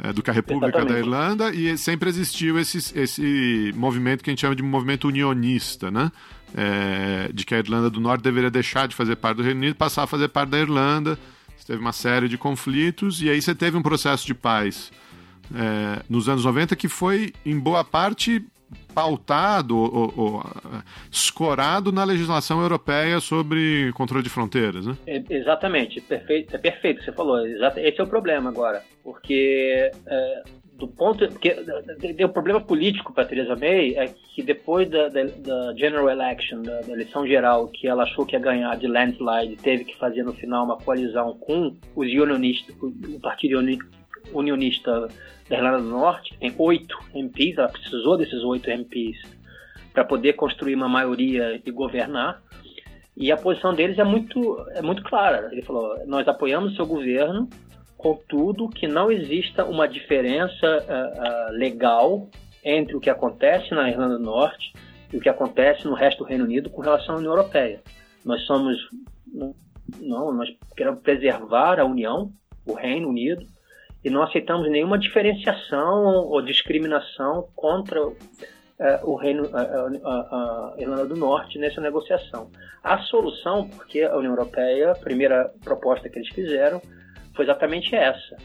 É, do que a República da Exatamente. Irlanda, e sempre existiu esse, esse movimento que a gente chama de movimento unionista, né? É, de que a Irlanda do Norte deveria deixar de fazer parte do Reino Unido e passar a fazer parte da Irlanda. Você teve uma série de conflitos, e aí você teve um processo de paz é, nos anos 90 que foi, em boa parte, pautado ou, ou- escorado na legislação europeia sobre controle de fronteiras, né? É, exatamente, perfeito, é perfeito o que você falou. Esse é o problema agora, porque é, do ponto, porque o problema político para Theresa May é que depois da, da- da general election, da, da eleição geral, que ela achou que ia ganhar de landslide, teve que fazer no final uma coalizão com os unionistas, o partido uni- unionista da Irlanda do Norte, que tem oito MPs, ela precisou desses oito MPs para poder construir uma maioria e governar. E a posição deles é muito, é muito clara. Ele falou: nós apoiamos o seu governo, contudo que não exista uma diferença ah, ah, legal entre o que acontece na Irlanda do Norte e o que acontece no resto do Reino Unido com relação à União Europeia. Nós somos, não, nós queremos preservar a União, o Reino Unido, e não aceitamos nenhuma diferenciação ou discriminação contra eh, o Reino, a Irlanda do Norte nessa negociação. A solução, porque a União Europeia, a primeira proposta que eles fizeram, foi exatamente essa,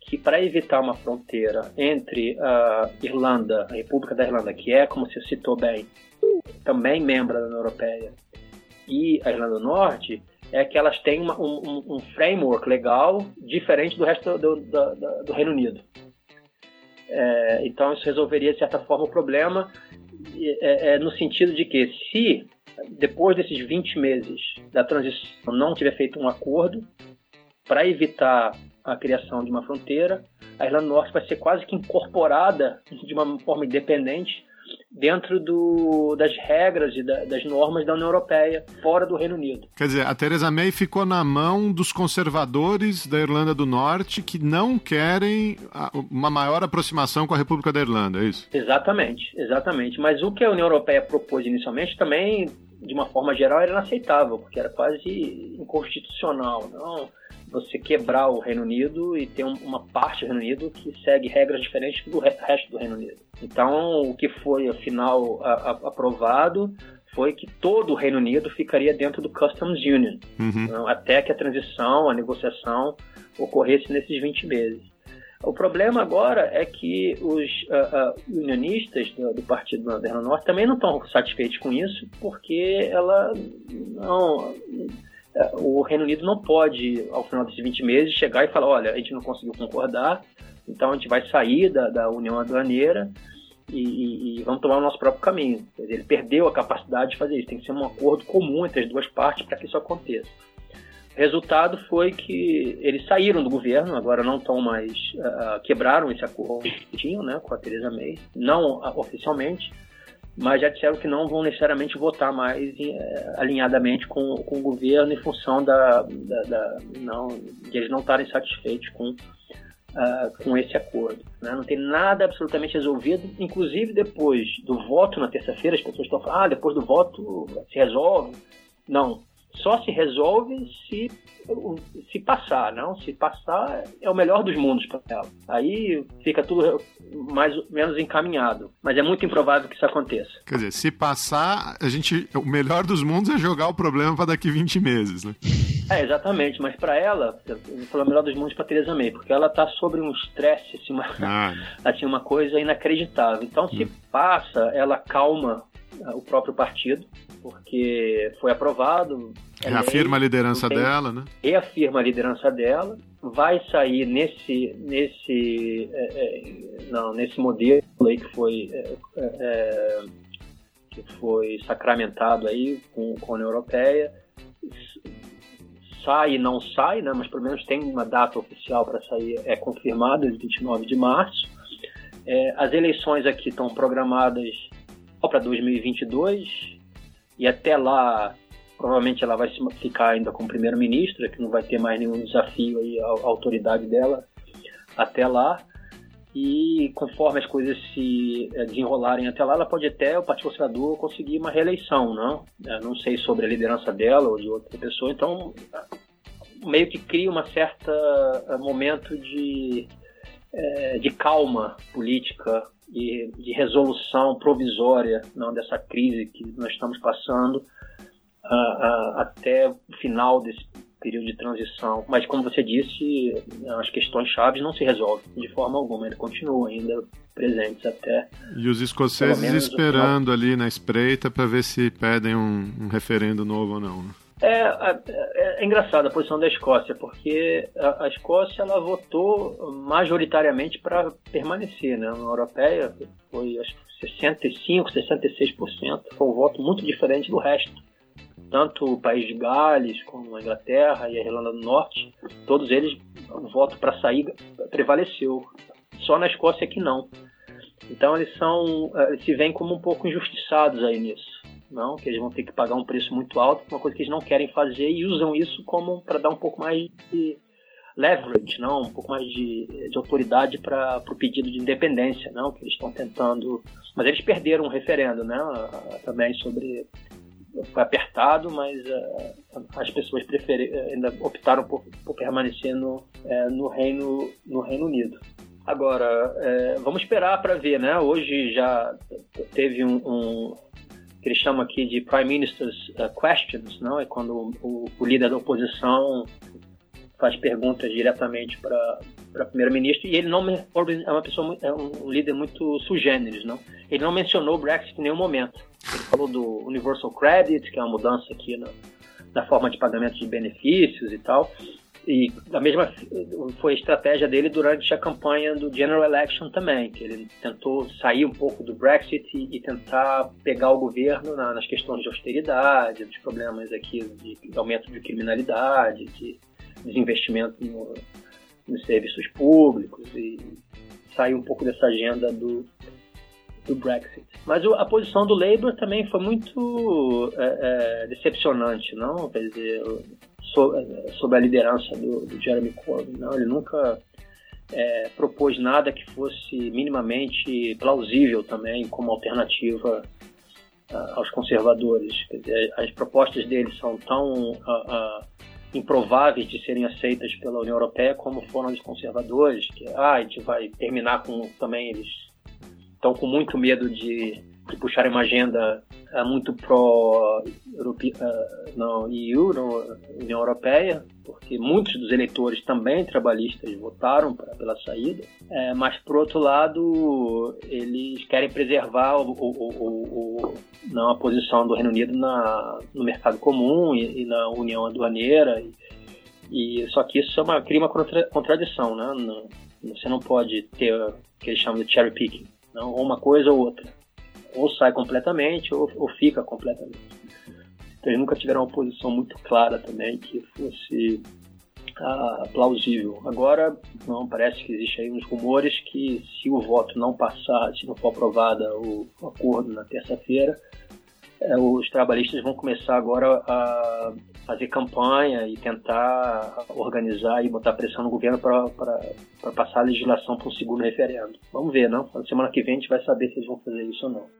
que para evitar uma fronteira entre a Irlanda, a República da Irlanda, que é, como você citou bem, também membro da União Europeia, e a Irlanda do Norte, é que elas têm uma- um, um- framework legal diferente do resto do, do- do- do Reino Unido. É, então isso resolveria de certa forma o problema é, é, no sentido de que se depois desses 20 meses da transição não tiver feito um acordo para evitar a criação de uma fronteira, a Irlanda do Norte vai ser quase que incorporada de uma forma independente dentro do, das regras e da- das normas da União Europeia, fora do Reino Unido. Quer dizer, a Theresa May ficou na mão dos conservadores da Irlanda do Norte que não querem a- uma maior aproximação com a República da Irlanda, é isso? Exatamente, exatamente. Mas o que a União Europeia propôs inicialmente também, de uma forma geral, era inaceitável, porque era quase inconstitucional. Não você quebrar o Reino Unido e ter um- uma parte do Reino Unido que segue regras diferentes do re- resto do Reino Unido. Então, o que foi, afinal, a- a- aprovado foi que todo o Reino Unido ficaria dentro do Customs Union, Uhum. não, até que a transição, a negociação ocorresse nesses 20 meses. O problema agora é que os ah, ah, unionistas do, do Partido da Norte também não estão satisfeitos com isso, porque ela não, o Reino Unido não pode, ao final desses 20 meses, chegar e falar: olha, a gente não conseguiu concordar, então a gente vai sair da, da União Aduaneira e, e- e vamos tomar o nosso próprio caminho. Ele perdeu a capacidade de fazer isso. Tem que ser um acordo comum entre as duas partes para que isso aconteça. O resultado foi que eles saíram do governo, agora não estão mais. ah, quebraram esse acordo que tinham né, com a Theresa May, não ah, oficialmente, mas já disseram que não vão necessariamente votar mais em, eh, alinhadamente com, com o governo em função da, da- da- não, de eles não estarem satisfeitos com, ah, com esse acordo. né? Não tem nada absolutamente resolvido, inclusive depois do voto na terça-feira, as pessoas estão falando, ah, depois do voto se resolve. Não, só se resolve se, se passar, não? Se passar é o melhor dos mundos para ela. Aí fica tudo mais ou menos encaminhado. Mas é muito improvável que isso aconteça. Quer dizer, se passar, a gente. O melhor dos mundos é jogar o problema para daqui 20 meses, né? É, exatamente, mas para ela, eu vou falar o melhor dos mundos para Teresa May, porque ela tá sobre um estresse, assim, uma, Ah, assim, uma coisa inacreditável. Então, se passa, ela calma o próprio partido, porque foi aprovado. reafirma a lei, liderança não tem- dela, né? reafirma a liderança dela, vai sair nesse nesse é, é, não nesse modelo aí que foi é, é, é, que foi sacramentado aí com, com a União Europeia sai e não sai, né? Mas pelo menos tem uma data oficial para sair é confirmada, 29 de março. É, as eleições aqui estão programadas para 2022 e até lá provavelmente ela vai ficar ainda como primeira-ministra, que não vai ter mais nenhum desafio aí à, autoridade dela até lá. E conforme as coisas se eh, desenrolarem até lá, ela pode até, o Partido Conservador, conseguir uma reeleição, não? Eh, Não sei sobre a liderança dela ou de outra pessoa, então meio que cria uma certa eh, momento de, eh, de calma política e de resolução provisória não, dessa crise que nós estamos passando ah, ah, até o final desse período de transição. Mas, como você disse, as questões chaves não se resolvem de forma alguma, eles continuam ainda presentes até. E os escoceses esperando ali na espreita para ver se pedem um, um referendo novo ou não. né? É, é, é engraçado a posição da Escócia, porque a, a Escócia ela votou majoritariamente para permanecer né, na União Europeia, foi acho que 65, 66%, foi um voto muito diferente do resto. Tanto o país de Gales, como a Inglaterra e a Irlanda do Norte, todos eles, o voto para sair prevaleceu. Só na Escócia que não. Então eles são, eh, se veem como um pouco injustiçados aí nisso não, que eles vão ter que pagar um preço muito alto, uma coisa que eles não querem fazer e usam isso como para dar um pouco mais de leverage, não, um pouco mais de, de autoridade para o pedido de independência, não, que eles estão tentando, mas eles perderam um referendo, né, também sobre foi apertado, mas uh, as pessoas preferi, ainda optaram por, por permanecer no, uh, no Reino no Reino Unido. Agora, uh, vamos esperar para ver, né? Hoje já teve um, um que eles chamam aqui de Prime Minister's uh, Questions, não? É quando o, o, líder da oposição faz perguntas diretamente para para primeiro-ministro e ele não é uma pessoa é um líder muito sugêneres, não? Ele não mencionou o Brexit em nenhum momento. Ele falou do Universal Credit, que é uma mudança aqui na, na forma de pagamento de benefícios e tal. E a mesma foi a estratégia dele durante a campanha do General Election também, que ele tentou sair um pouco do Brexit e, e tentar pegar o governo na, nas questões de austeridade, dos problemas aqui de, de aumento de criminalidade, de desinvestimento no, nos serviços públicos e sair um pouco dessa agenda do, do Brexit. Mas a posição do Labour também foi muito é, é, decepcionante, não? Quer dizer, sob a liderança do, do Jeremy Corbyn. Não? Ele nunca é, propôs nada que fosse minimamente plausível também como alternativa uh, aos conservadores. Dizer, as propostas dele são tão uh, uh, improváveis de serem aceitas pela União Europeia como foram os conservadores, que ah, a gente vai terminar com também eles estão com muito medo de que puxaram uma agenda é, muito pró eh, não, EU, União Europeia, porque muitos dos eleitores também trabalhistas votaram pra- pela saída, É, mas por outro lado eles querem preservar o- o- o- não, a posição do Reino Unido na, no mercado comum e, e na União Aduaneira e, e só que isso é uma, cria uma contra- contradição, né? Não- você não pode ter o que eles chamam de cherry picking, não? ou uma coisa ou outra. Ou sai completamente ou, ou fica completamente. Então eles nunca tiveram uma posição muito clara também que fosse ah, plausível. Agora, não, parece que existe aí uns rumores que se o voto não passar, se não for aprovada o, o acordo na terça-feira, é, os trabalhistas vão começar agora a fazer campanha e tentar organizar e botar pressão no governo para passar a legislação para um segundo referendo. Vamos ver, não? Na semana que vem a gente vai saber se eles vão fazer isso ou não.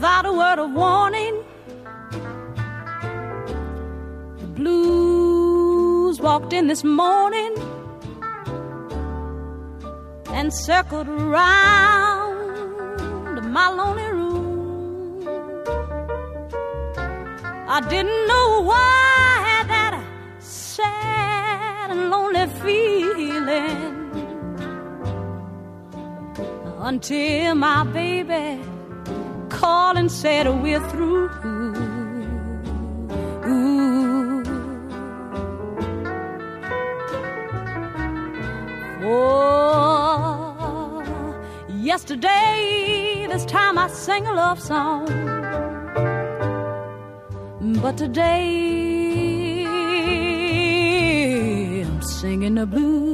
Without a word of warning. The blues walked in this morning and circled around my lonely room. I didn't know why I had that sad and lonely feeling until my baby called and said we're through. Ooh. Oh, yesterday, this time I sang a love song. But today, I'm singing the blues.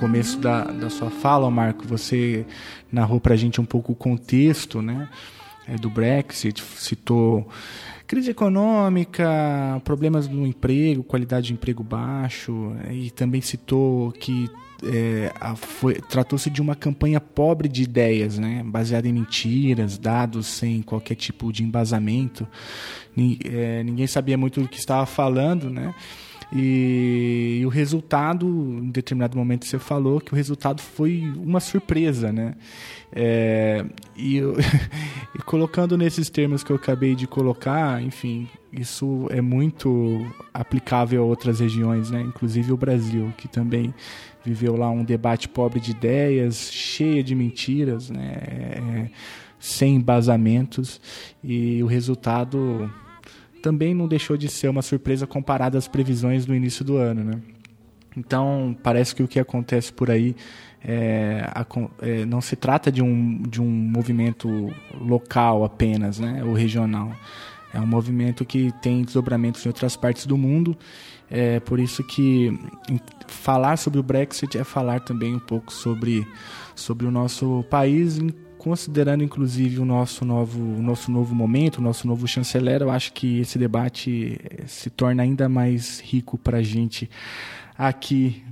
Começo da, da sua fala, Marco, você narrou para a gente um pouco o contexto né, é, do Brexit, citou crise econômica, problemas no emprego, qualidade de emprego baixo, e também citou que é, tratou-se de uma campanha pobre de ideias, né, baseada em mentiras, dados sem qualquer tipo de embasamento. É, ninguém sabia muito do que estava falando, né? E, o resultado, em determinado momento você falou que o resultado foi uma surpresa, né? É, e, eu- e colocando nesses termos que eu acabei de colocar, enfim, isso é muito aplicável a outras regiões, né? Inclusive o Brasil, que também viveu lá um debate pobre de ideias, cheia de mentiras, né? É, sem embasamentos, e o resultado também não deixou de ser uma surpresa comparada às previsões do início do ano, né? Então, parece que o que acontece por aí é, é, não se trata de um, de um movimento local apenas, né, ou regional. É um movimento que tem desdobramentos em outras partes do mundo. É por isso que falar sobre o Brexit é falar também um pouco sobre, sobre o nosso país, considerando inclusive o nosso novo, o nosso novo momento, o nosso novo chanceler. Eu acho que esse debate eh, se torna ainda mais rico para a gente aqui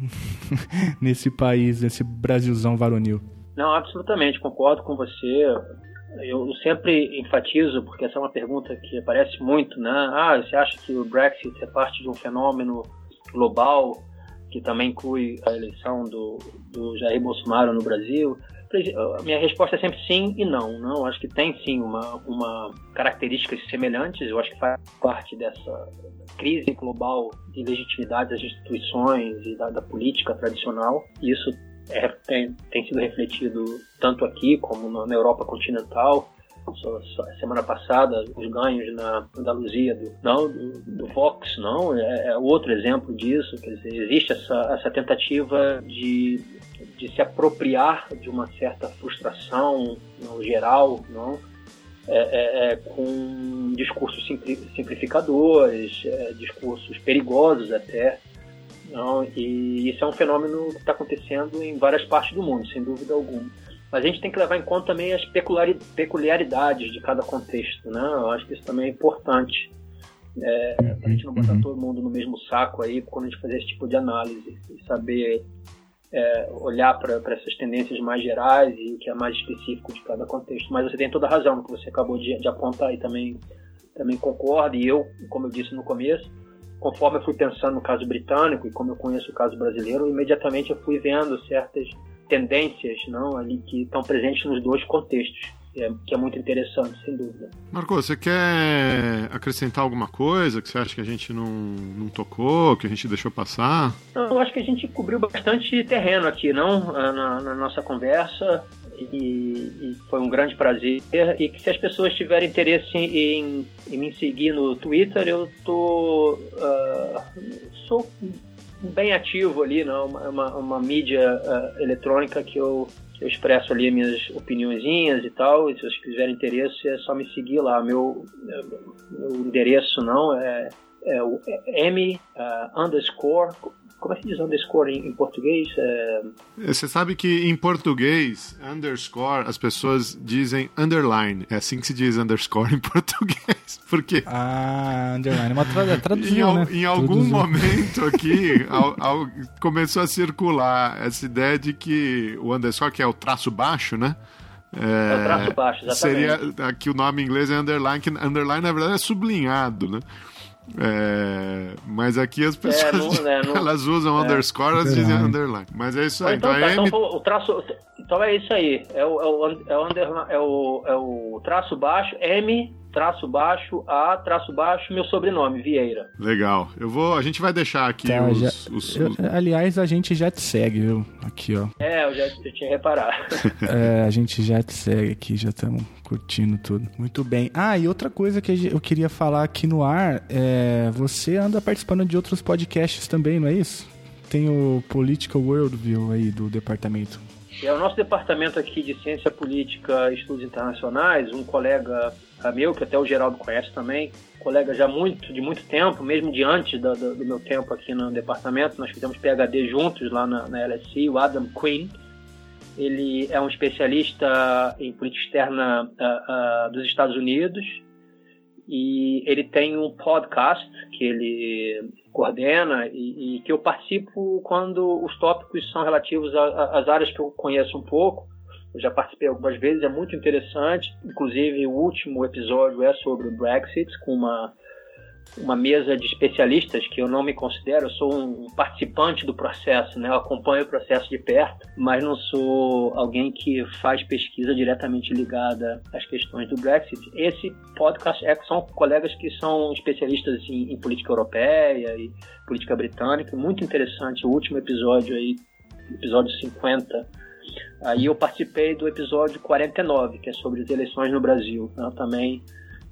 nesse país, nesse Brasilzão varonil. Não, absolutamente, concordo com você. Eu sempre enfatizo, porque essa é uma pergunta que aparece muito, né? Ah, você acha que o Brexit é parte de um fenômeno global que também inclui a eleição do, do Jair Bolsonaro no Brasil? Minha resposta é sempre sim e não. não. Eu acho que tem sim uma, uma características semelhantes. Eu acho que faz parte dessa crise global de legitimidade das instituições e da, da política tradicional. Isso é, tem, tem sido refletido tanto aqui como na, na Europa continental. Semana passada, os ganhos na Andaluzia do, não, do, do Vox, não, é, é outro exemplo disso. Quer dizer, existe essa, essa tentativa de, de se apropriar de uma certa frustração no geral, não, é, é, é, com discursos simplificadores, é, discursos perigosos até. Não, e isso é um fenômeno que está acontecendo em várias partes do mundo, sem dúvida alguma. Mas a gente tem que levar em conta também as peculiaridades de cada contexto, né? Eu acho que isso também é importante. É, a gente não botar todo mundo no mesmo saco aí quando a gente fazer esse tipo de análise e saber é, olhar para essas tendências mais gerais e o que é mais específico de cada contexto. Mas você tem toda a razão no que você acabou de, de apontar e também, também concordo. E eu, como eu disse no começo, conforme eu fui pensando no caso britânico e como eu conheço o caso brasileiro, imediatamente eu fui vendo certas tendências não ali que estão presentes nos dois contextos que é, que é muito interessante sem dúvida Marco, você quer acrescentar alguma coisa que você acha que a gente não, não tocou, que a gente deixou passar? Não, eu acho que a gente cobriu bastante terreno aqui não na, na nossa conversa e, e, foi um grande prazer e que se as pessoas tiverem interesse em, em me seguir no Twitter eu tô uh, sou bem ativo ali, não? Uma, uma, uma mídia uh, eletrônica que eu, eu expresso ali minhas opiniõezinhas e tal. E se vocês tiverem interesse, é só me seguir lá. Meu, meu endereço não é, é o M uh, underscore como é que diz underscore em, em português? É... Você sabe que em português, underscore, as pessoas dizem underline. É assim que se diz underscore em português. Porque. Ah, underline. Uma tra traduziu, em, né? em algum Traduziu. momento aqui, ao, ao, começou a circular essa ideia de que o underscore, que é o traço baixo, né? É, é o traço baixo, exatamente. Seria, aqui o nome em inglês é underline, que underline na verdade é sublinhado, né? É, mas aqui as pessoas é, não, é, não, elas usam underscore, elas dizem underline. Mas é isso aí. Então, então, tá, é então M... o traço, então é isso aí. É o, é o, é o, underline, é o, é o traço baixo M traço baixo A traço baixo meu sobrenome Vieira. Legal. Eu vou, a gente vai deixar aqui Tá, os, já- os- eu- os- aliás, a gente já te segue, viu? Aqui, ó. É, eu já eu tinha reparado. É, a gente já te segue aqui, já estamos curtindo tudo. Muito bem. Ah, e outra coisa que eu queria falar aqui no ar é. Você anda participando de outros podcasts também, não é isso? Tem o Political Worldview aí do departamento. É o nosso departamento aqui de Ciência Política e Estudos Internacionais, um colega ah, meu, que até o Geraldo conhece também, colega já muito, de muito tempo, mesmo de antes da- do, do meu tempo aqui no departamento, nós fizemos PhD juntos lá na, na LSI, o Adam Quinn. Ele é um especialista em política externa ah, ah, dos Estados Unidos e ele tem um podcast que ele coordena e, e que eu participo quando os tópicos são relativos às áreas que eu conheço um pouco. Eu já participei algumas vezes, é muito interessante. Inclusive, o último episódio é sobre o Brexit, com uma, uma mesa de especialistas que eu não me considero. Eu sou um participante do processo, né? eu acompanho o processo de perto, mas não sou alguém que faz pesquisa diretamente ligada às questões do Brexit. Esse podcast é, são colegas que são especialistas em, em política europeia e política britânica. Muito interessante o último episódio aí, episódio 50 Aí eu participei do episódio 49, que é sobre as eleições no Brasil. Então, também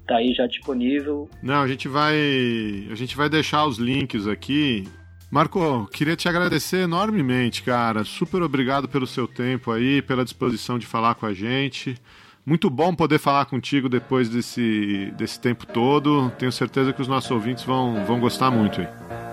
tá aí já disponível. Não, a gente vai. A gente vai deixar os links aqui. Marco, queria te agradecer enormemente, cara. Super obrigado pelo seu tempo aí, pela disposição de falar com a gente. Muito bom poder falar contigo depois desse, desse tempo todo. Tenho certeza que os nossos ouvintes vão, vão gostar muito aí.